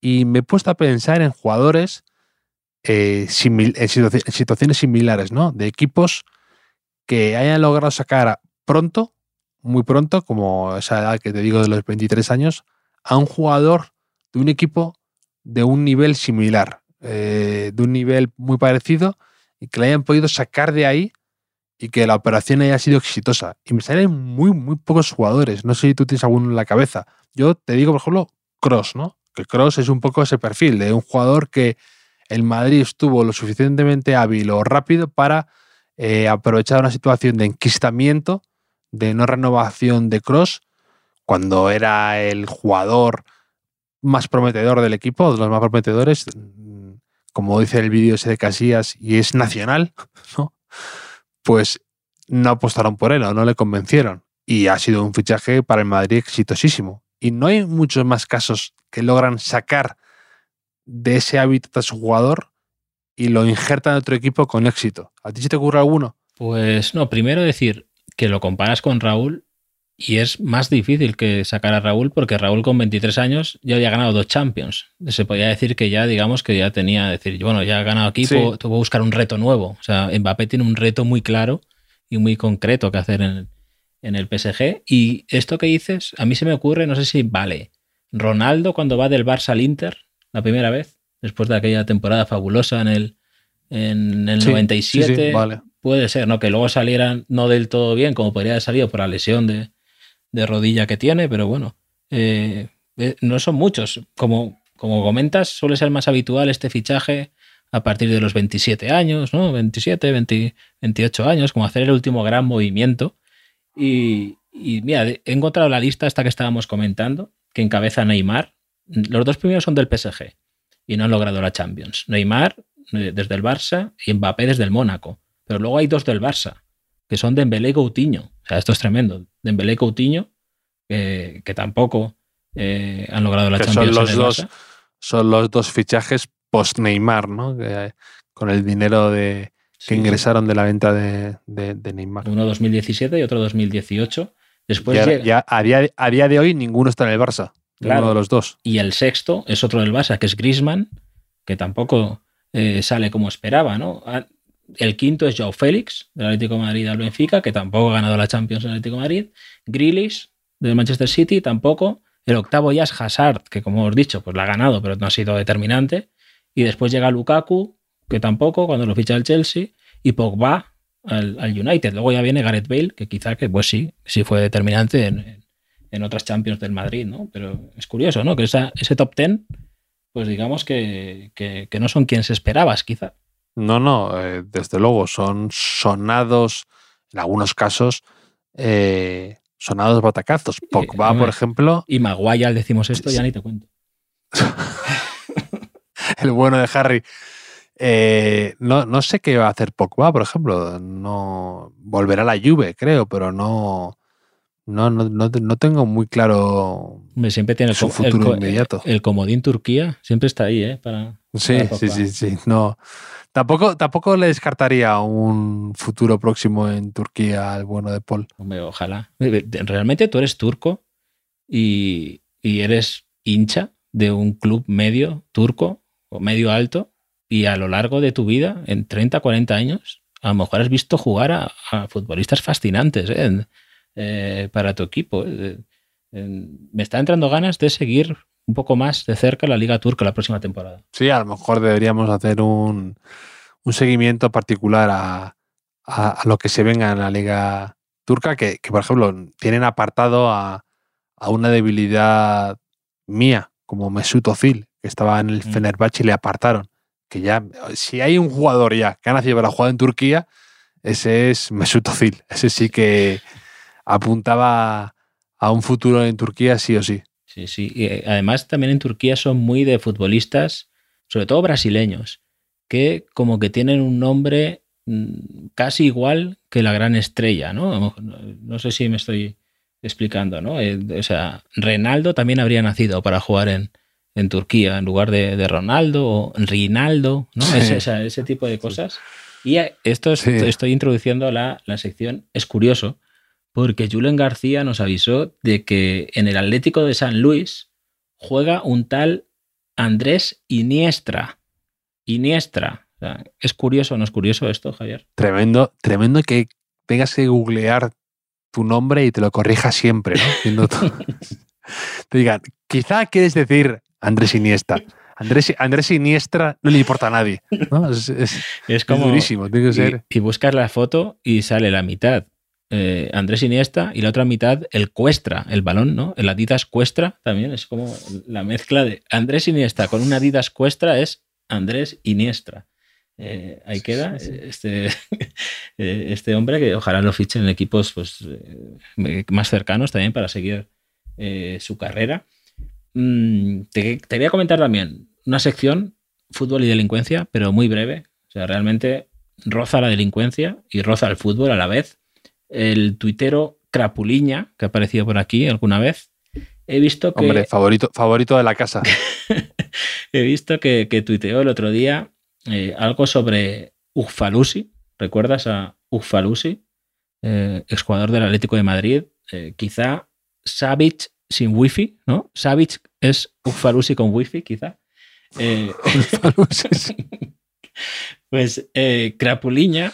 Y me he puesto a pensar en jugadores eh, en, situaciones similares, ¿no? De equipos que hayan logrado sacar pronto, muy pronto, como esa edad que te digo de los 23 años, a un jugador de un equipo de un nivel similar, eh, de un nivel muy parecido, y que le hayan podido sacar de ahí y que la operación haya sido exitosa. Y me salen muy, muy pocos jugadores. No sé si tú tienes alguno en la cabeza. Yo te digo, por ejemplo, Cross, ¿no? Que Cross es un poco ese perfil de un jugador que el Madrid estuvo lo suficientemente hábil o rápido para eh, aprovechar una situación de enquistamiento, de no renovación de Cross, cuando era el jugador más prometedor del equipo, de los más prometedores, como dice el vídeo ese de Casillas, y es nacional, ¿no? pues no apostaron por él o no le convencieron. Y ha sido un fichaje para el Madrid exitosísimo. Y no hay muchos más casos que logran sacar de ese hábitat a su jugador y lo injertan en otro equipo con éxito. ¿A ti se te ocurre alguno? Pues no, primero decir que lo comparas con Raúl y es más difícil que sacar a Raúl porque Raúl con 23 años ya había ganado dos Champions. Se podía decir que ya, digamos, que ya tenía, decir, bueno, ya ha ganado aquí, tuvo que buscar un reto nuevo. O sea, Mbappé tiene un reto muy claro y muy concreto que hacer en el, PSG. Y esto que dices, a mí se me ocurre, no sé si vale. Ronaldo cuando va del Barça al Inter, la primera vez, después de aquella temporada fabulosa en el, en el 97, puede ser, ¿no? Que luego salieran no del todo bien, como podría haber salido por la lesión de, de rodilla que tiene, pero bueno, eh, eh, no son muchos. Como, como comentas, suele ser más habitual este fichaje a partir de los 27 años, ¿no? 27, 28 años, como hacer el último gran movimiento. Y, mira, he encontrado la lista esta que estábamos comentando, que encabeza Neymar. Los dos primeros son del PSG y no han logrado la Champions. Neymar eh, desde el Barça y Mbappé desde el Mónaco. Pero luego hay dos del Barça, que son Dembélé y Coutinho. O sea, esto es tremendo. Dembélé y Coutinho, que tampoco eh, han logrado la Champions. Son los, dos, son los dos fichajes post-Neymar, ¿no? con el dinero de, que ingresaron de la venta de, Neymar. Uno 2017 y otro 2018. Después ya, a, día, a, día, de hoy ninguno está en el Barça. Uno de los dos. Y el sexto es otro del Barça, que es Grisman, que tampoco eh, sale como esperaba, ¿no? El quinto es Joao Félix, del Atlético de Madrid al Benfica, que tampoco ha ganado la Champions en el Atlético de Madrid. Grealish, del Manchester City, tampoco. El octavo ya es Hazard, que como hemos dicho, pues la ha ganado, pero no ha sido determinante. Y después llega Lukaku, que tampoco, cuando lo ficha el Chelsea. Y Pogba al, United. Luego ya viene Gareth Bale, que quizá que pues sí, sí fue determinante en, otras Champions del Madrid, ¿no? Pero es curioso, ¿no? Que ese top ten, pues digamos que, que no son quienes esperabas, quizá. No, no, eh, desde luego, son sonados, en algunos casos, eh, sonados batacazos. Pogba, por ejemplo. Y Maguire, decimos esto, ya ni te cuento. el bueno de Harry. Eh, no, no, sé qué va a hacer Pogba, por ejemplo. No volverá a la Juve, creo, pero no, no, no, no tengo muy claro siempre tiene el, Su futuro inmediato. el comodín Turquía, siempre está ahí, ¿eh? Para, Sí, para sí, sí, sí. No. Tampoco, tampoco le descartaría un futuro próximo en Turquía al bueno de Paul. Hombre, ojalá. Realmente tú eres turco y, y eres hincha de un club medio turco o medio alto y a lo largo de tu vida, en 30, 40 años, a lo mejor has visto jugar a, a futbolistas fascinantes ¿eh? Eh, para tu equipo. Eh, en- me está entrando ganas de seguir un poco más de cerca la Liga Turca la próxima temporada. Sí, a lo mejor deberíamos hacer un, un seguimiento particular a, a- a lo que se venga en la liga turca, que, que, por ejemplo tienen apartado a, a una debilidad mía, como Mesut Özil, que estaba en el Mm. Fenerbahce y le apartaron. Que ya, si hay un jugador ya que ha nacido para jugar en Turquía, ese es Mesut Özil. Ese sí que apuntaba a un futuro en Turquía sí o sí. Sí, sí. Y eh, además también en Turquía son muy de futbolistas, sobre todo brasileños, que como que tienen un nombre mm, casi igual que la gran estrella, ¿no? No sé si me estoy explicando, ¿no? Eh, O sea, Renaldo también habría nacido para jugar en, en Turquía en lugar de, de Ronaldo o Rinaldo, ¿no? Sí. Ese, tipo de cosas. Y esto es- Sí. estoy introduciendo la, la sección. Es curioso, porque Julen García nos avisó de que en el Atlético de San Luis juega un tal Andrés Iniestra. Iniestra. O sea, ¿Es curioso o no es curioso esto, Javier? Tremendo, tremendo que tengas que googlear tu nombre y te lo corrija siempre, ¿no? Te digan, quizá quieres decir Andrés Iniesta. Andrés, Andrés Iniestra no le importa a nadie. ¿no? Es, es- Es es como. durísimo, tiene que ser. Y, y buscas la foto y sale la mitad. Eh, Andrés Iniesta y la otra mitad el Cuestra, el balón, ¿no? El Adidas Cuestra también es como la mezcla de Andrés Iniesta con un Adidas Cuestra es Andrés Iniestra. Eh, ahí queda Sí, sí. eh, este, eh, este hombre que ojalá lo fichen en equipos pues, más cercanos también para seguir eh, su carrera. Mm, te, te voy a comentar también una sección, fútbol y delincuencia, pero muy breve. O sea, realmente roza la delincuencia y roza el fútbol a la vez. El tuitero Crapuliña, que ha aparecido por aquí alguna vez, he visto que, Hombre, favorito, favorito de la casa. he visto que, que tuiteó el otro día eh, algo sobre Ugfalusi. ¿Recuerdas a Ugfalusi? Eh, exjugador del Atlético de Madrid. Eh, quizá Savic sin wifi, ¿no? Savic es Ugfalusi con wifi, quizá. Eh, pues Crapuliña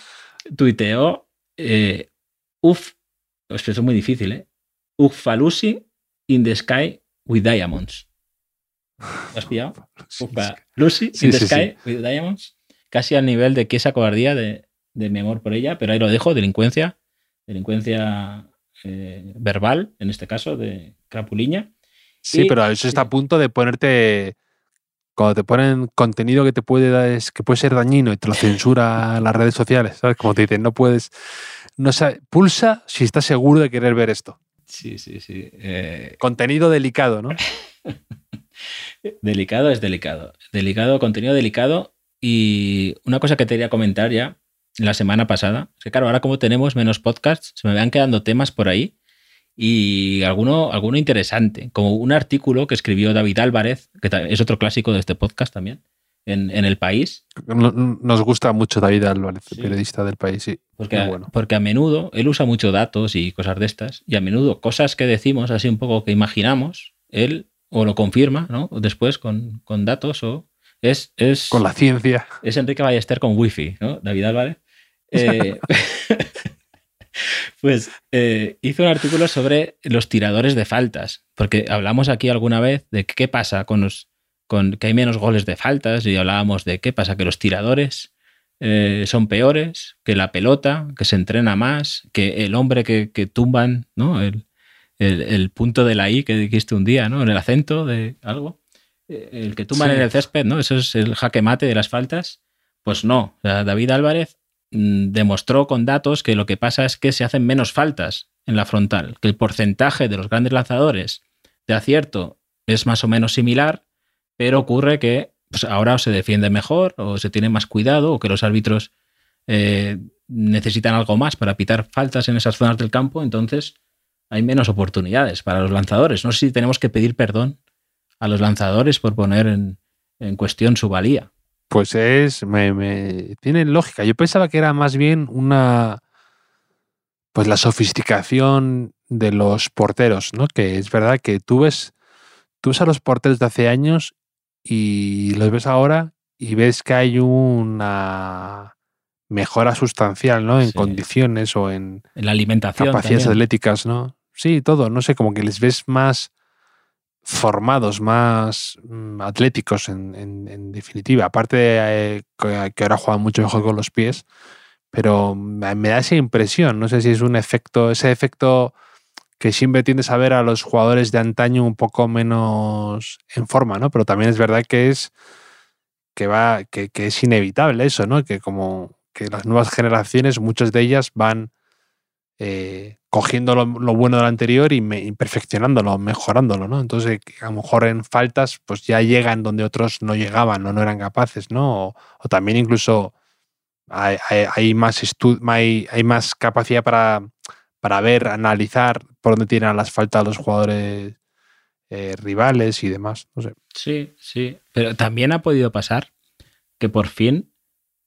tuiteó Uf, es que eso es muy difícil, ¿eh? Ugfalusi in the sky with diamonds. ¿Lo has pillado? Ugfalusi Sí, in the sky with diamonds. Casi al nivel de que esa cobardía de, de mi amor por ella, pero ahí lo dejo, delincuencia, delincuencia eh, verbal, en este caso, de Crapuliña. Sí, Y- pero eso está a punto de ponerte. Cuando te ponen contenido que te puede que puede ser dañino y te lo censura las redes sociales, ¿sabes? Como te dicen, no puedes. No sa- pulsa si estás seguro de querer ver esto. Sí, sí, sí. Eh, Contenido delicado, ¿no? Delicado es delicado. Delicado, contenido delicado. Y una cosa que te quería comentar ya la semana pasada, es que claro, ahora como tenemos menos podcasts, se me van quedando temas por ahí y alguno, alguno interesante, como un artículo que escribió David Álvarez, que es otro clásico de este podcast también, en, en El País, No- Nos gusta mucho David Álvarez, Sí. periodista del país, sí. porque, Muy a- bueno. porque a menudo él usa mucho datos y cosas de estas, y a menudo cosas que decimos así un poco que imaginamos, él o lo confirma, ¿no? Después con, con datos o... Es, es, Con la ciencia. es Enrique Ballester con wifi, ¿no? David Álvarez. Eh, pues eh, hizo un artículo sobre los tiradores de faltas, porque hablamos aquí alguna vez de qué pasa con los con que hay menos goles de faltas y hablábamos de qué pasa que los tiradores eh, son peores, que la pelota, que se entrena más, que el hombre que, que tumban, ¿no? El, el- el punto de la I que dijiste un día, ¿no? En el acento de algo. Eh, El que tumban Sí. en el césped, ¿no? Eso es el jaque mate de las faltas. Pues no. O sea, David Álvarez mm, demostró con datos que lo que pasa es que se hacen menos faltas en la frontal, que el porcentaje de los grandes lanzadores de acierto es más o menos similar, pero ocurre que pues, ahora se defiende mejor o se tiene más cuidado o que los árbitros eh, necesitan algo más para pitar faltas en esas zonas del campo, entonces hay menos oportunidades para los lanzadores. No sé si tenemos que pedir perdón a los lanzadores por poner en, cuestión su valía. Pues es, me, me, lógica. Yo pensaba que era más bien una, pues la sofisticación de los porteros, ¿no? Que es verdad que tú ves, tú ves a los porteros de hace años y los ves ahora y ves que hay una mejora sustancial, ¿no? En Sí. condiciones o en En la alimentación. capacidades también. atléticas, ¿no? Sí, todo, no sé, como que les ves más formados, más mm, atléticos en, en- en definitiva. Aparte de eh, que que ahora juegan mucho mejor con los pies, pero me me da esa impresión, no sé si es un efecto, ese efecto que siempre tiendes a ver a los jugadores de antaño un poco menos en forma, ¿no? Pero también es verdad que es que va, que, es inevitable eso, ¿no? Que como que las nuevas generaciones, muchas de ellas van eh, cogiendo lo, lo bueno del anterior y, perfeccionándolo, mejorándolo, ¿no? Entonces, a lo mejor en faltas, pues ya llegan donde otros no llegaban o no eran capaces, ¿no? O, también incluso hay, más hay, hay más capacidad para, para ver, analizar por dónde tiran las faltas los jugadores eh, rivales y demás. No sé. Sí, sí. Pero también ha podido pasar que por fin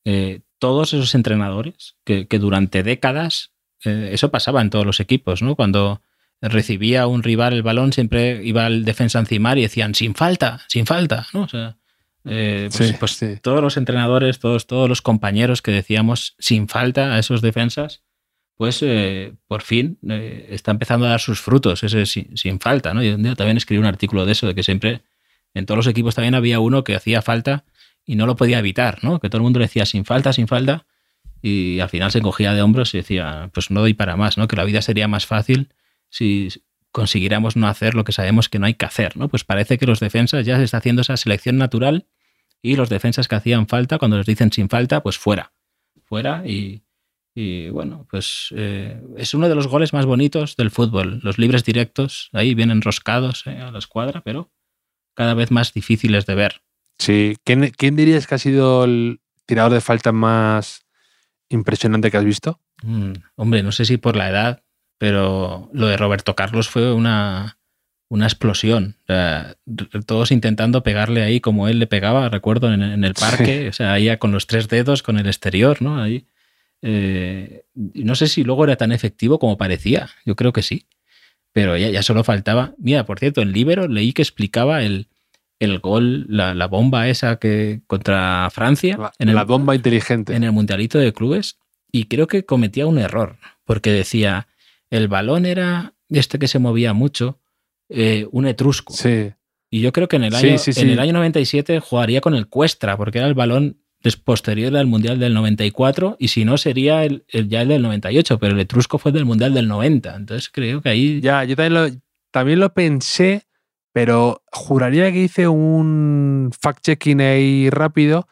eh, todos esos entrenadores que, que durante décadas, eh, eso pasaba en todos los equipos, ¿no? Cuando recibía un rival el balón, siempre iba el defensa encimar y decían, sin falta, sin falta, ¿no? O sea, eh, pues, Sí, pues sí. todos los entrenadores, todos, todos los compañeros que decíamos sin falta a esos defensas, pues eh, por fin eh, está empezando a dar sus frutos, ese sin, sin falta, ¿no? Yo también escribí un artículo de eso, de que siempre en todos los equipos también había uno que hacía falta y no lo podía evitar, ¿no? Que todo el mundo le decía sin falta, sin falta, y al final se encogía de hombros y decía, pues no doy para más, ¿no? Que la vida sería más fácil si consiguiéramos no hacer lo que sabemos que no hay que hacer, ¿no? Pues parece que los defensas ya se está haciendo esa selección natural y los defensas que hacían falta, cuando les dicen sin falta, pues fuera, fuera y, y bueno, pues eh, es uno de los goles más bonitos del fútbol, los libres directos, ahí vienen enroscados eh, a la escuadra, pero cada vez más difíciles de ver. Sí. ¿Quién, quién dirías que ha sido el tirador de falta más impresionante que has visto? Mm, hombre, no sé si por la edad, pero lo de Roberto Carlos fue una, una explosión. O sea, r- todos intentando pegarle ahí como él le pegaba, recuerdo, en, en el parque, o sea, ahí con los tres dedos, con el exterior, ¿no? Ahí. Eh, no sé si luego era tan efectivo como parecía, yo creo que sí. Pero ya, ya solo faltaba. Mira, por cierto, en Libero leí que explicaba el, el gol, la, la bomba esa que contra Francia. La, en el, la bomba inteligente. en el Mundialito de Clubes y creo que cometía un error, porque decía, el balón era este que se movía mucho, eh, un etrusco. Sí. Y yo creo que en el, año, sí, en el año 97 jugaría con el Cuestra, porque era el balón des- posterior al Mundial del 94, y si no sería el, el- ya el del 98, pero el etrusco fue del Mundial del 90. Entonces creo que ahí... Ya, yo también lo, también lo pensé, pero juraría que hice un fact-checking ahí rápido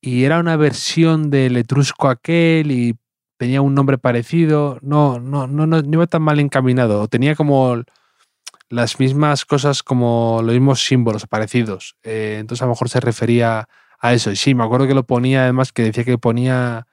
y era una versión del etrusco aquel y tenía un nombre parecido. No, no, no, no, no iba tan mal encaminado. Tenía como las mismas cosas, como los mismos símbolos parecidos. Eh, entonces a lo mejor se refería a eso. Sí, me acuerdo que lo ponía además que decía que ponía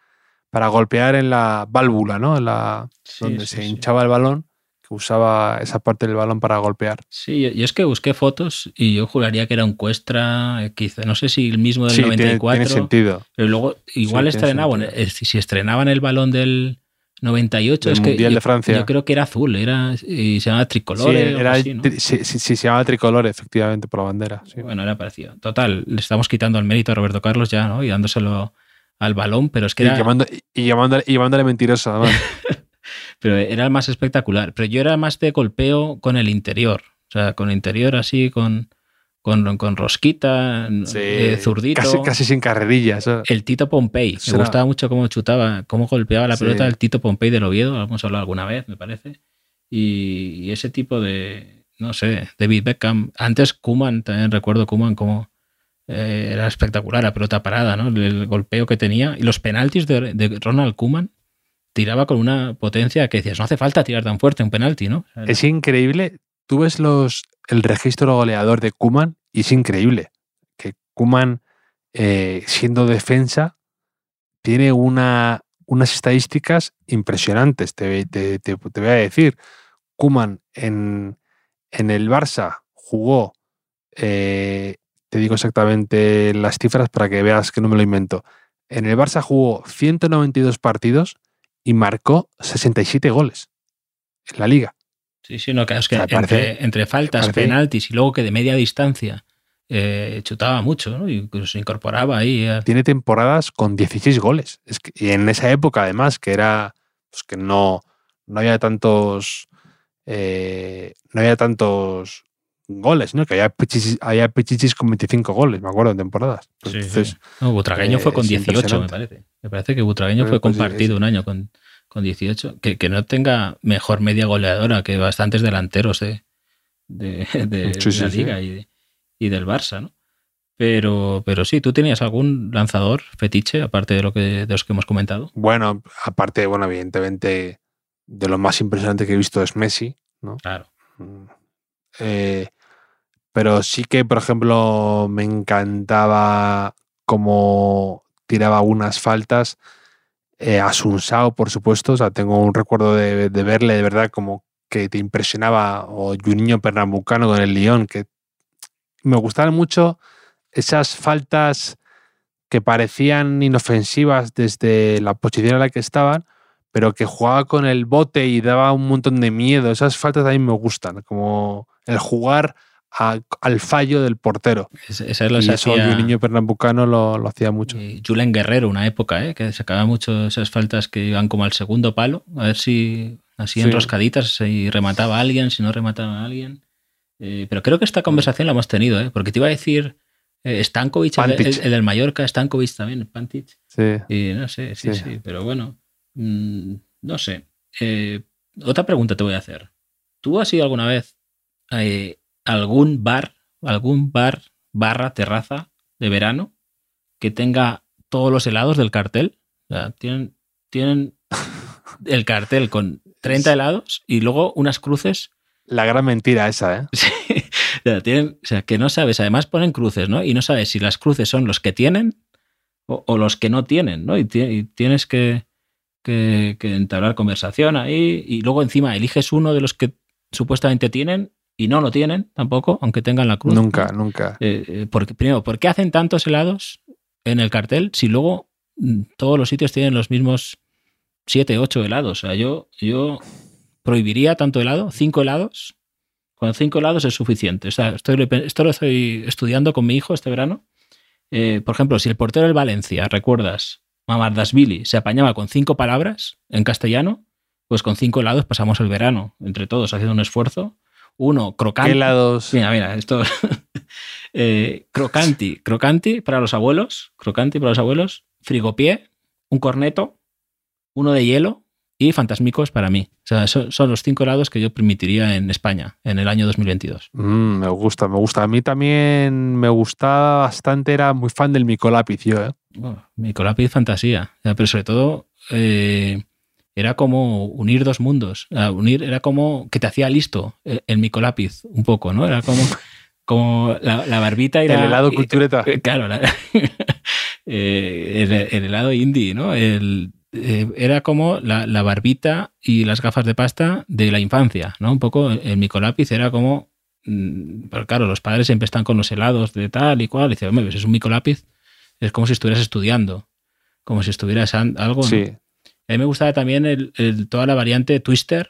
para golpear en la válvula, ¿no? En la, Sí, donde sí, se sí. hinchaba el balón, que usaba esa parte del balón para golpear. Sí, yo, es que busqué fotos y yo juraría que era un Cuestra, eh, quizá, no sé si el mismo del sí, tiene, 94. tiene sentido. Pero luego, igual estrenaban, si estrenaban el balón del 98, Del es que Mundial yo, de Francia. yo creo que era azul, era y se llamaba tricolor. Sí, o algo era, así, ¿no? tri- sí, sí, sí, se llamaba tricolor, efectivamente, por la bandera. sí. Bueno, era parecido. Total, le estamos quitando el mérito a Roberto Carlos ya, ¿no? Y dándoselo al balón, pero es que Y, era, llamando, y, llamándole, y llamándole mentiroso, además. pero era el más espectacular. Pero yo era más de golpeo con el interior. O sea, con el interior así, con, con, con rosquita, eh, zurdito. Casi, casi sin carrerilla. eso. El Tito Pompey. Me gustaba mucho cómo chutaba, cómo golpeaba la Sí. pelota el Tito Pompey del Oviedo. Lo hemos hablado alguna vez, me parece. Y, y ese tipo de, no sé, David Beckham. Antes Kuman, también recuerdo Kuman como eh, era espectacular, la pelota parada, ¿no? El, el golpeo que tenía. Y los penaltis de, de Ronald Kuman tiraba con una potencia que decías, no hace falta tirar tan fuerte un penalti, ¿no? O sea, Es increíble. Tú ves los, el registro goleador de Kuman y es increíble. Que Kuman, siendo defensa, tiene una, unas estadísticas impresionantes, te, te- voy a decir. Kuman en, en el Barça jugó, eh, te digo exactamente las cifras para que veas que no me lo invento. En el Barça jugó 192 partidos y marcó 67 goles en la liga. Sí, sí, no, claro, es que O sea, parece- entre, entre faltas, parece- penaltis y luego que de media distancia eh, chutaba mucho, ¿no? Y se incorporaba ahí. a- Tiene temporadas con 16 goles. Es que, y en esa época, además, que era pues que no, no había tantos. eh, no había tantos goles, ¿no? Que había pichichis, había pichichis con 25 goles, me acuerdo, en temporadas. Pues Sí, entonces, sí. No, Butragueño eh, fue con es 18, me parece. Me parece que Butragueño Bueno, fue pues compartido sí. un año con, con 18. Que, que no tenga mejor media goleadora que bastantes delanteros de, de, de Sí, sí, la sí. liga y, de- y del Barça, ¿no? Pero, pero sí, ¿tú tenías algún lanzador fetiche, aparte de, lo que, de los que hemos comentado? bueno, aparte, bueno, evidentemente, de lo más impresionante que he visto es Messi, ¿no? Claro. Mm. Eh, pero sí que, por ejemplo, me encantaba cómo tiraba unas faltas. Eh, Asunsao, por supuesto. O sea, tengo un recuerdo de, verle de verdad como que te impresionaba. O Juninho Pernambucano con el Lyon, que me gustaban mucho esas faltas que parecían inofensivas desde la posición en la que estaban, pero que jugaba con el bote y daba un montón de miedo. Esas faltas a mí me gustan, como el jugar a- al fallo del portero. Es- Esas las y eso hacía un niño pernambucano lo, lo hacía mucho. eh, Julen Guerrero, una época, ¿eh? que sacaba mucho esas faltas que iban como al segundo palo, a ver si así Sí. enroscaditas, si remataba a alguien, si no remataba a alguien. Eh, pero creo que esta conversación la hemos tenido, ¿eh? porque te iba a decir eh, Stankovic, el, el- el del Mallorca, Stankovic también, Pantic. Sí. Y no sé, sí, sí, Sí. pero bueno, mm, no sé. Eh, otra pregunta te voy a hacer. ¿Tú has ido alguna vez a eh, algún bar, algún bar, barra, terraza de verano que tenga todos los helados del cartel? O sea, tienen, tienen el cartel con 30 helados y luego unas cruces. La gran mentira esa, ¿eh? Sí, o sea, tienen, o sea, que no sabes, además ponen cruces, ¿no? Y no sabes si las cruces son los que tienen o, o los que no tienen, ¿no? Y tienes que, que- que entablar conversación ahí y luego encima eliges uno de los que supuestamente tienen y no lo tienen tampoco, aunque tengan la cruz. Nunca, nunca. Eh, eh, porque, primero, ¿por qué hacen tantos helados en el cartel si luego mm, todos los sitios tienen los mismos 7, 8 helados? O sea, yo, yo prohibiría tanto helado, 5 helados. Con 5 helados es suficiente. O sea, estoy, esto lo estoy estudiando con mi hijo este verano. Eh, por ejemplo, si el portero del Valencia, recuerdas, Mamardasvili, se apañaba con 5 palabras en castellano, pues con 5 helados pasamos el verano, entre todos, haciendo un esfuerzo. Uno, crocante. ¿Qué helados? Mira, mira, esto. eh, crocanti, crocanti para los abuelos, crocanti para los abuelos, frigopié, un corneto, uno de hielo y fantasmicos para mí. O sea, eso- son los cinco helados que yo permitiría en España en el año 2022. Mm, me gusta, me gusta. A mí también me gustaba bastante, era muy fan del Micolápiz, yo, ¿eh? Oh, fantasía. Pero sobre todo eh, era como unir dos mundos. Sea, unir era como que te hacía listo el, el micolápiz un poco, ¿no? Era como, como la, la barbita y El la- helado cultureta. Claro, la- eh, el, el helado indie, ¿no? El, eh, era como la, la barbita y las gafas de pasta de la infancia, ¿no? Un poco el micolápiz era como. mm, Pero claro, los padres siempre están con los helados de tal y cual. Y dicen, hombre, pues es un micolápiz. Es como si estuvieras estudiando, como si estuvieras algo. ¿no? A mí me gustaba también el- el- toda la variante Twister,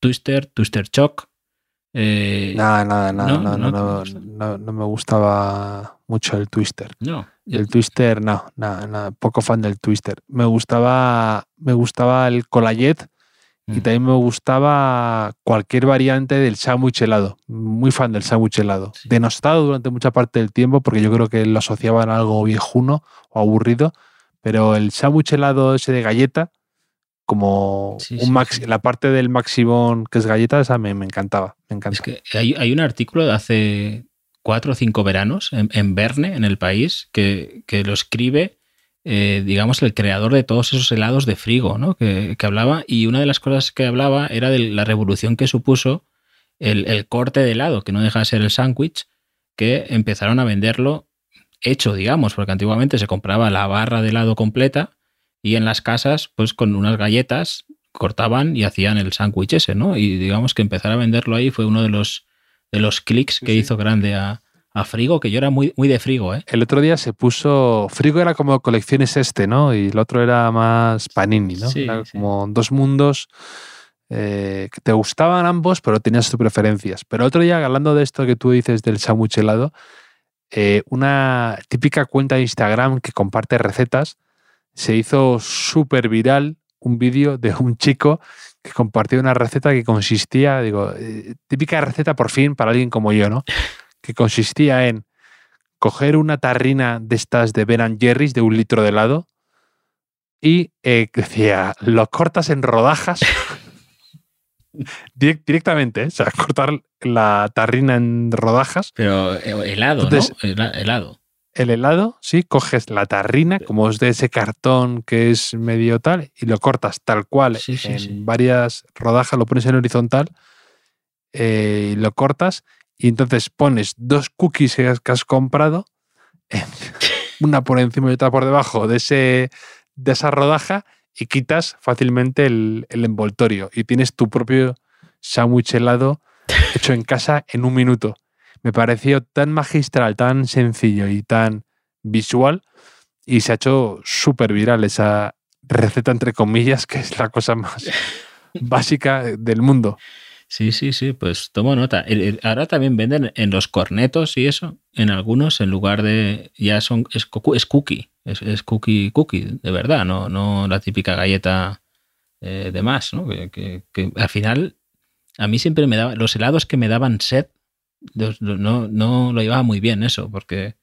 Twister, Twister Shock. eh, Nada, nada, nada. no, No, no no, no, gusta. no- no me gustaba mucho el Twister. no, El Twister, no, nada, nada, poco fan del Twister. Me gustaba, me gustaba el Colayet y Mm. también me gustaba cualquier variante del sándwich helado. Muy fan del sándwich helado. Sí. Denostado durante mucha parte del tiempo porque yo creo que lo asociaban a algo viejuno o aburrido, pero el sándwich helado ese de galleta, como Sí, un sí, maxi- sí. la parte del maximón que es galleta, esa me, me encantaba, me encanta. Es que hay, hay un artículo de hace cuatro o cinco veranos en, en Verne, en el país, que, que lo escribe, eh, digamos, el creador de todos esos helados de frigo, ¿no? Que, que hablaba, y una de las cosas que hablaba era de la revolución que supuso el, el corte de helado, que no deja de ser el sándwich, que empezaron a venderlo hecho, digamos, porque antiguamente se compraba la barra de helado completa y en las casas, pues con unas galletas cortaban y hacían el sándwich ese, ¿no? Y digamos que empezar a venderlo ahí fue uno de los, de los clics que hizo grande a, a Frigo, que yo era muy, muy de Frigo, ¿eh? El otro día se puso. Frigo era como colecciones este, ¿no? Y el otro era más Panini, ¿no? Sí, Era como dos mundos eh, que te gustaban ambos, pero tenías tus preferencias. Pero otro día, hablando de esto que tú dices del sándwich helado, eh, una típica cuenta de Instagram que comparte recetas se hizo súper viral un vídeo de un chico que compartió una receta que consistía, digo, eh, típica receta por fin para alguien como yo, ¿no? Que consistía en coger una tarrina de estas de Ben Jerry's de un litro de helado y eh, decía, lo cortas en rodajas direct- directamente, ¿eh? o sea, cortar la tarrina en rodajas Pero eh, helado, Entonces- ¿no? Hela- helado. El helado, sí, coges la tarrina, como es de ese cartón que es medio tal, y lo cortas tal cual Sí, sí, en sí. varias rodajas, lo pones en horizontal, eh, y lo cortas, y entonces pones dos cookies que has, comprado, una por encima y otra por debajo de, ese, de esa rodaja, y quitas fácilmente el, el envoltorio, y tienes tu propio sándwich helado hecho en casa en un minuto me pareció tan magistral, tan sencillo y tan visual y se ha hecho súper viral esa receta entre comillas que es la cosa más básica del mundo. Sí, sí, sí, pues tomo nota. El- el- Ahora también venden en los cornetos y eso, en algunos, en lugar de. Ya son. Es, cookie. Es, es cookie, cookie, de verdad, no, no la típica galleta eh, de más, ¿no? Que, que- que al final, a mí siempre me daba. Los helados que me daban sed, no, no, lo llevaba muy bien eso, porque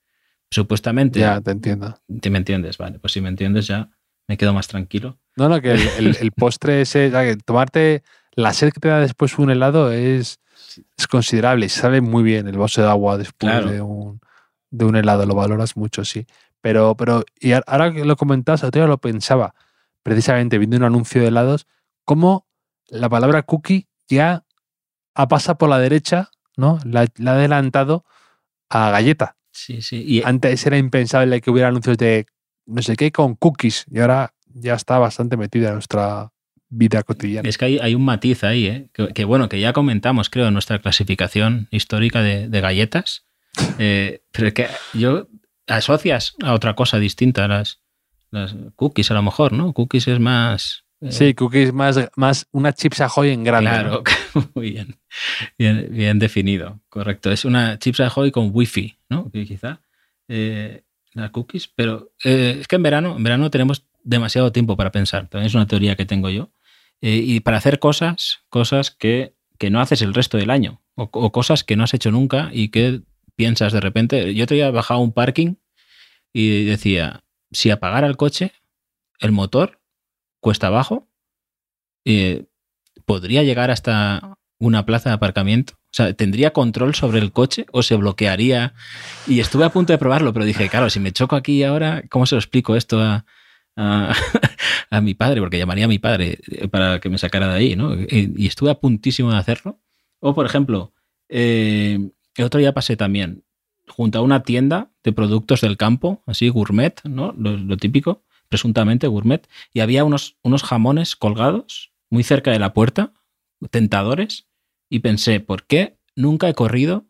supuestamente. Ya, te entiendo. ¿Te me entiendes? Vale, pues si me entiendes ya me quedo más tranquilo. No, no, que el, el- el postre ese, que tomarte la sed que te da después un helado es, es considerable y sabe muy bien el vaso de agua después Claro. de, un, de un helado, lo valoras mucho, sí. Pero, pero, y ahora que lo comentas, otro día lo pensaba, precisamente viendo un anuncio de helados, cómo la palabra cookie ya ha pasado por la derecha, ¿no? La, la ha adelantado a galleta. Sí, sí. Y, Antes era impensable que hubiera anuncios de no sé qué con cookies y ahora ya está bastante metida en nuestra vida cotidiana. Es que hay, hay un matiz ahí, ¿eh? que, que, bueno, que ya comentamos, creo, en nuestra clasificación histórica de, de galletas. Eh, pero que yo asocias a otra cosa distinta, las, las cookies a lo mejor, ¿no? Cookies es más... eh, Sí, cookies más, más una chips ahoy en grande. Claro, ¿no? muy bien. bien. Bien definido, correcto. Es una chips ahoy con wifi, ¿no? Quizá eh, las cookies, pero eh, es que en verano, en verano tenemos demasiado tiempo para pensar. También es una teoría que tengo yo. Eh, y para hacer cosas, cosas que, que, no haces el resto del año, o, o, cosas que no has hecho nunca y que piensas de repente. Yo te había bajado a un parking y decía, si apagara el coche, el motor cuesta abajo, eh, podría llegar hasta una plaza de aparcamiento. O sea, ¿tendría control sobre el coche o se bloquearía? Y estuve a punto de probarlo, pero dije, claro, si me choco aquí ahora, ¿cómo se lo explico esto a, a, mi padre? Porque llamaría a mi padre para que me sacara de ahí, ¿no? Y, y estuve a puntísimo de hacerlo. O, por ejemplo, eh, el otro día pasé también junto a una tienda de productos del campo, así gourmet, ¿no? Lo, lo típico, presuntamente gourmet, y había unos, unos jamones colgados muy cerca de la puerta, tentadores, y pensé, ¿por qué nunca he corrido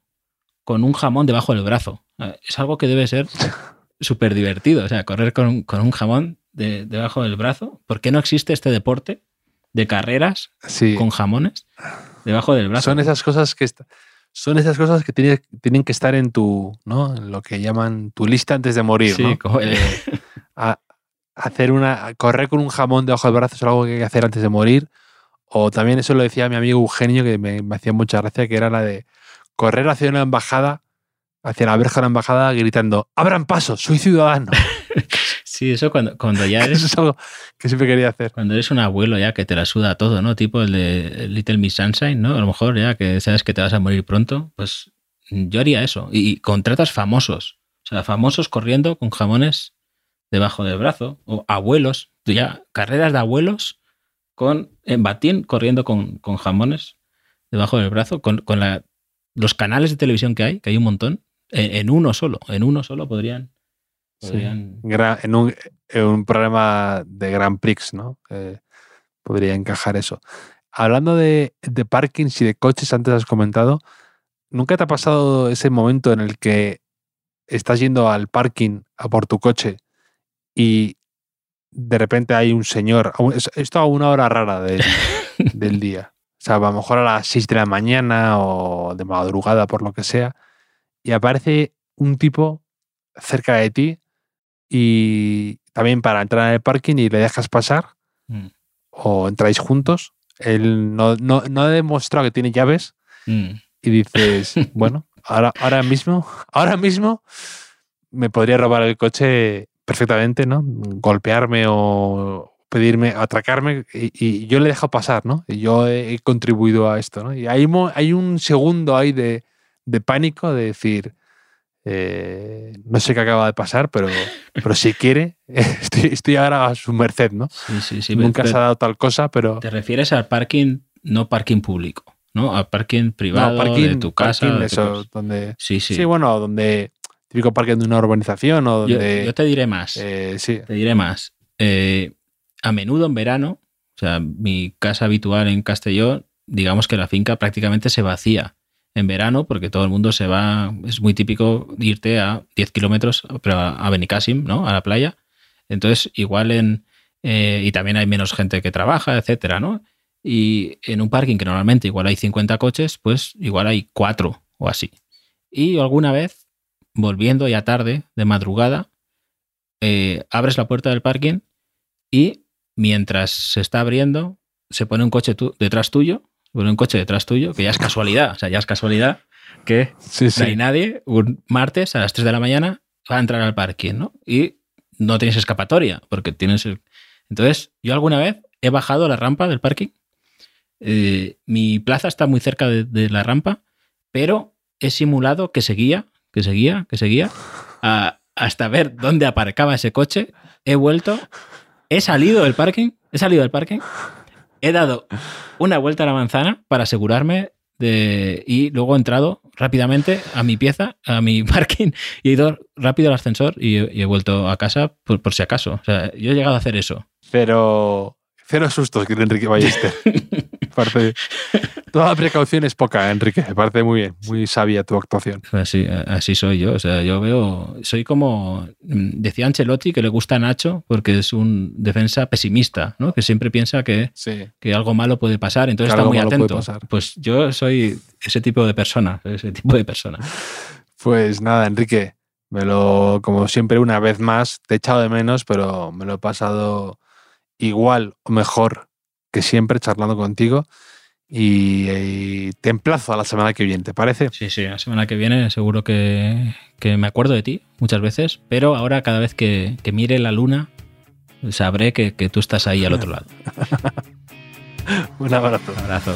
con un jamón debajo del brazo? Es algo que debe ser súper divertido, o sea, correr con, con un jamón de, debajo del brazo. ¿Por qué no existe este deporte de carreras sí. con jamones debajo del brazo? Son esas cosas que son esas cosas que tiene, tienen que estar en tu, ¿no? En lo que llaman tu lista antes de morir, sí, ¿no? Como el... eh, a, hacer una correr con un jamón debajo del brazo es algo que hay que hacer antes de morir. O también eso lo decía mi amigo Eugenio, que me, me hacía mucha gracia, que era la de correr hacia una embajada, hacia la verja de la embajada, gritando, abran paso, soy ciudadano. Sí, eso cuando, cuando ya eres. eso es algo que siempre quería hacer. Cuando eres un abuelo ya que te la suda todo, ¿no? Tipo el de Little Miss Sunshine, ¿no? A lo mejor ya que sabes que te vas a morir pronto, pues yo haría eso. Y, y contratas famosos. O sea, famosos corriendo con jamones debajo del brazo. O abuelos. Tú ya, carreras de abuelos con en batín corriendo con, con jamones debajo del brazo, con, con la, los canales de televisión que hay, que hay un montón, en, en uno solo, en uno solo podrían. podrían... Sí. En, un, en, un, programa de Grand Prix, ¿no? Eh, podría encajar eso. Hablando de, de parkings y de coches, antes has comentado, ¿nunca te ha pasado ese momento en el que estás yendo al parking a por tu coche y de repente hay un señor, esto a una hora rara del, del día, o sea, a lo mejor a las 6 de la mañana o de madrugada, por lo que sea, y aparece un tipo cerca de ti y también para entrar en el parking y le dejas pasar Mm. o entráis juntos. Él no, no, no ha demostrado que tiene llaves Mm. y dices, bueno, ahora, ahora mismo, ahora mismo me podría robar el coche perfectamente, ¿no? Golpearme o pedirme, atracarme y, y yo le he dejado pasar, ¿no? Y yo he, he contribuido a esto, ¿no? Y hay, hay un segundo ahí de, de pánico de decir, eh, no sé qué acaba de pasar, pero, pero si quiere, estoy, estoy ahora a su merced, ¿no? Sí, sí, sí. Nunca pero se ha dado tal cosa, pero... Te refieres al parking, no parking público, ¿no? Al parking privado de tu casa. parking, de tu eso, cosa. donde... Sí, sí. Sí. bueno, donde típico parque de una urbanización o donde. yo te diré más. eh, sí. Te diré más. Eh, a menudo en verano, o sea, mi casa habitual en Castellón, digamos que la finca prácticamente se vacía en verano porque todo el mundo se va, es muy típico irte a 10 kilómetros a Benicàssim, ¿no? A la playa. Entonces, igual en... eh, y también hay menos gente que trabaja, etcétera, ¿no? Y en un parking que normalmente igual hay 50 coches, pues igual hay cuatro o así. Y alguna vez, volviendo ya tarde, de madrugada, eh, abres la puerta del parking y mientras se está abriendo, se pone un coche tu- detrás tuyo, se pone un coche detrás tuyo, que ya es casualidad, o sea, ya es casualidad que Sí, no sí. hay nadie, un martes a las 3 de la mañana va a entrar al parking, ¿no? Y no tienes escapatoria, porque tienes el... Entonces, yo alguna vez he bajado la rampa del parking. eh, mi plaza está muy cerca de, de la rampa, pero he simulado que seguía, que seguía, que seguía, a- hasta ver dónde aparcaba ese coche. He vuelto, he salido del parking, he salido del parking, he dado una vuelta a la manzana para asegurarme de, y luego he entrado rápidamente a mi pieza, a mi parking, y he ido rápido al ascensor y, he- y he vuelto a casa por, por si acaso. O sea, yo he llegado a hacer eso. Pero. Cero sustos, que Enrique Ballester. Parece- Toda precaución es poca, Enrique. Me parece muy bien, muy sabia tu actuación. Así, así soy yo. O sea, yo veo. Soy como. mm, Decía Ancelotti que le gusta a Nacho porque es un defensa pesimista, ¿no? Que siempre piensa que, Sí. que algo malo puede pasar, entonces Que está muy atento. Pues yo soy ese tipo de persona, ese tipo de persona. Pues nada, Enrique. Me lo, como siempre, una vez más, te he echado de menos, pero me lo he pasado igual o mejor que siempre charlando contigo. Y, y te emplazo a la semana que viene, ¿te parece? Sí, sí, la semana que viene seguro que, que me acuerdo de ti muchas veces, pero ahora cada vez que, que mire la luna sabré que, que tú estás ahí al otro lado. Un abrazo. Un abrazo.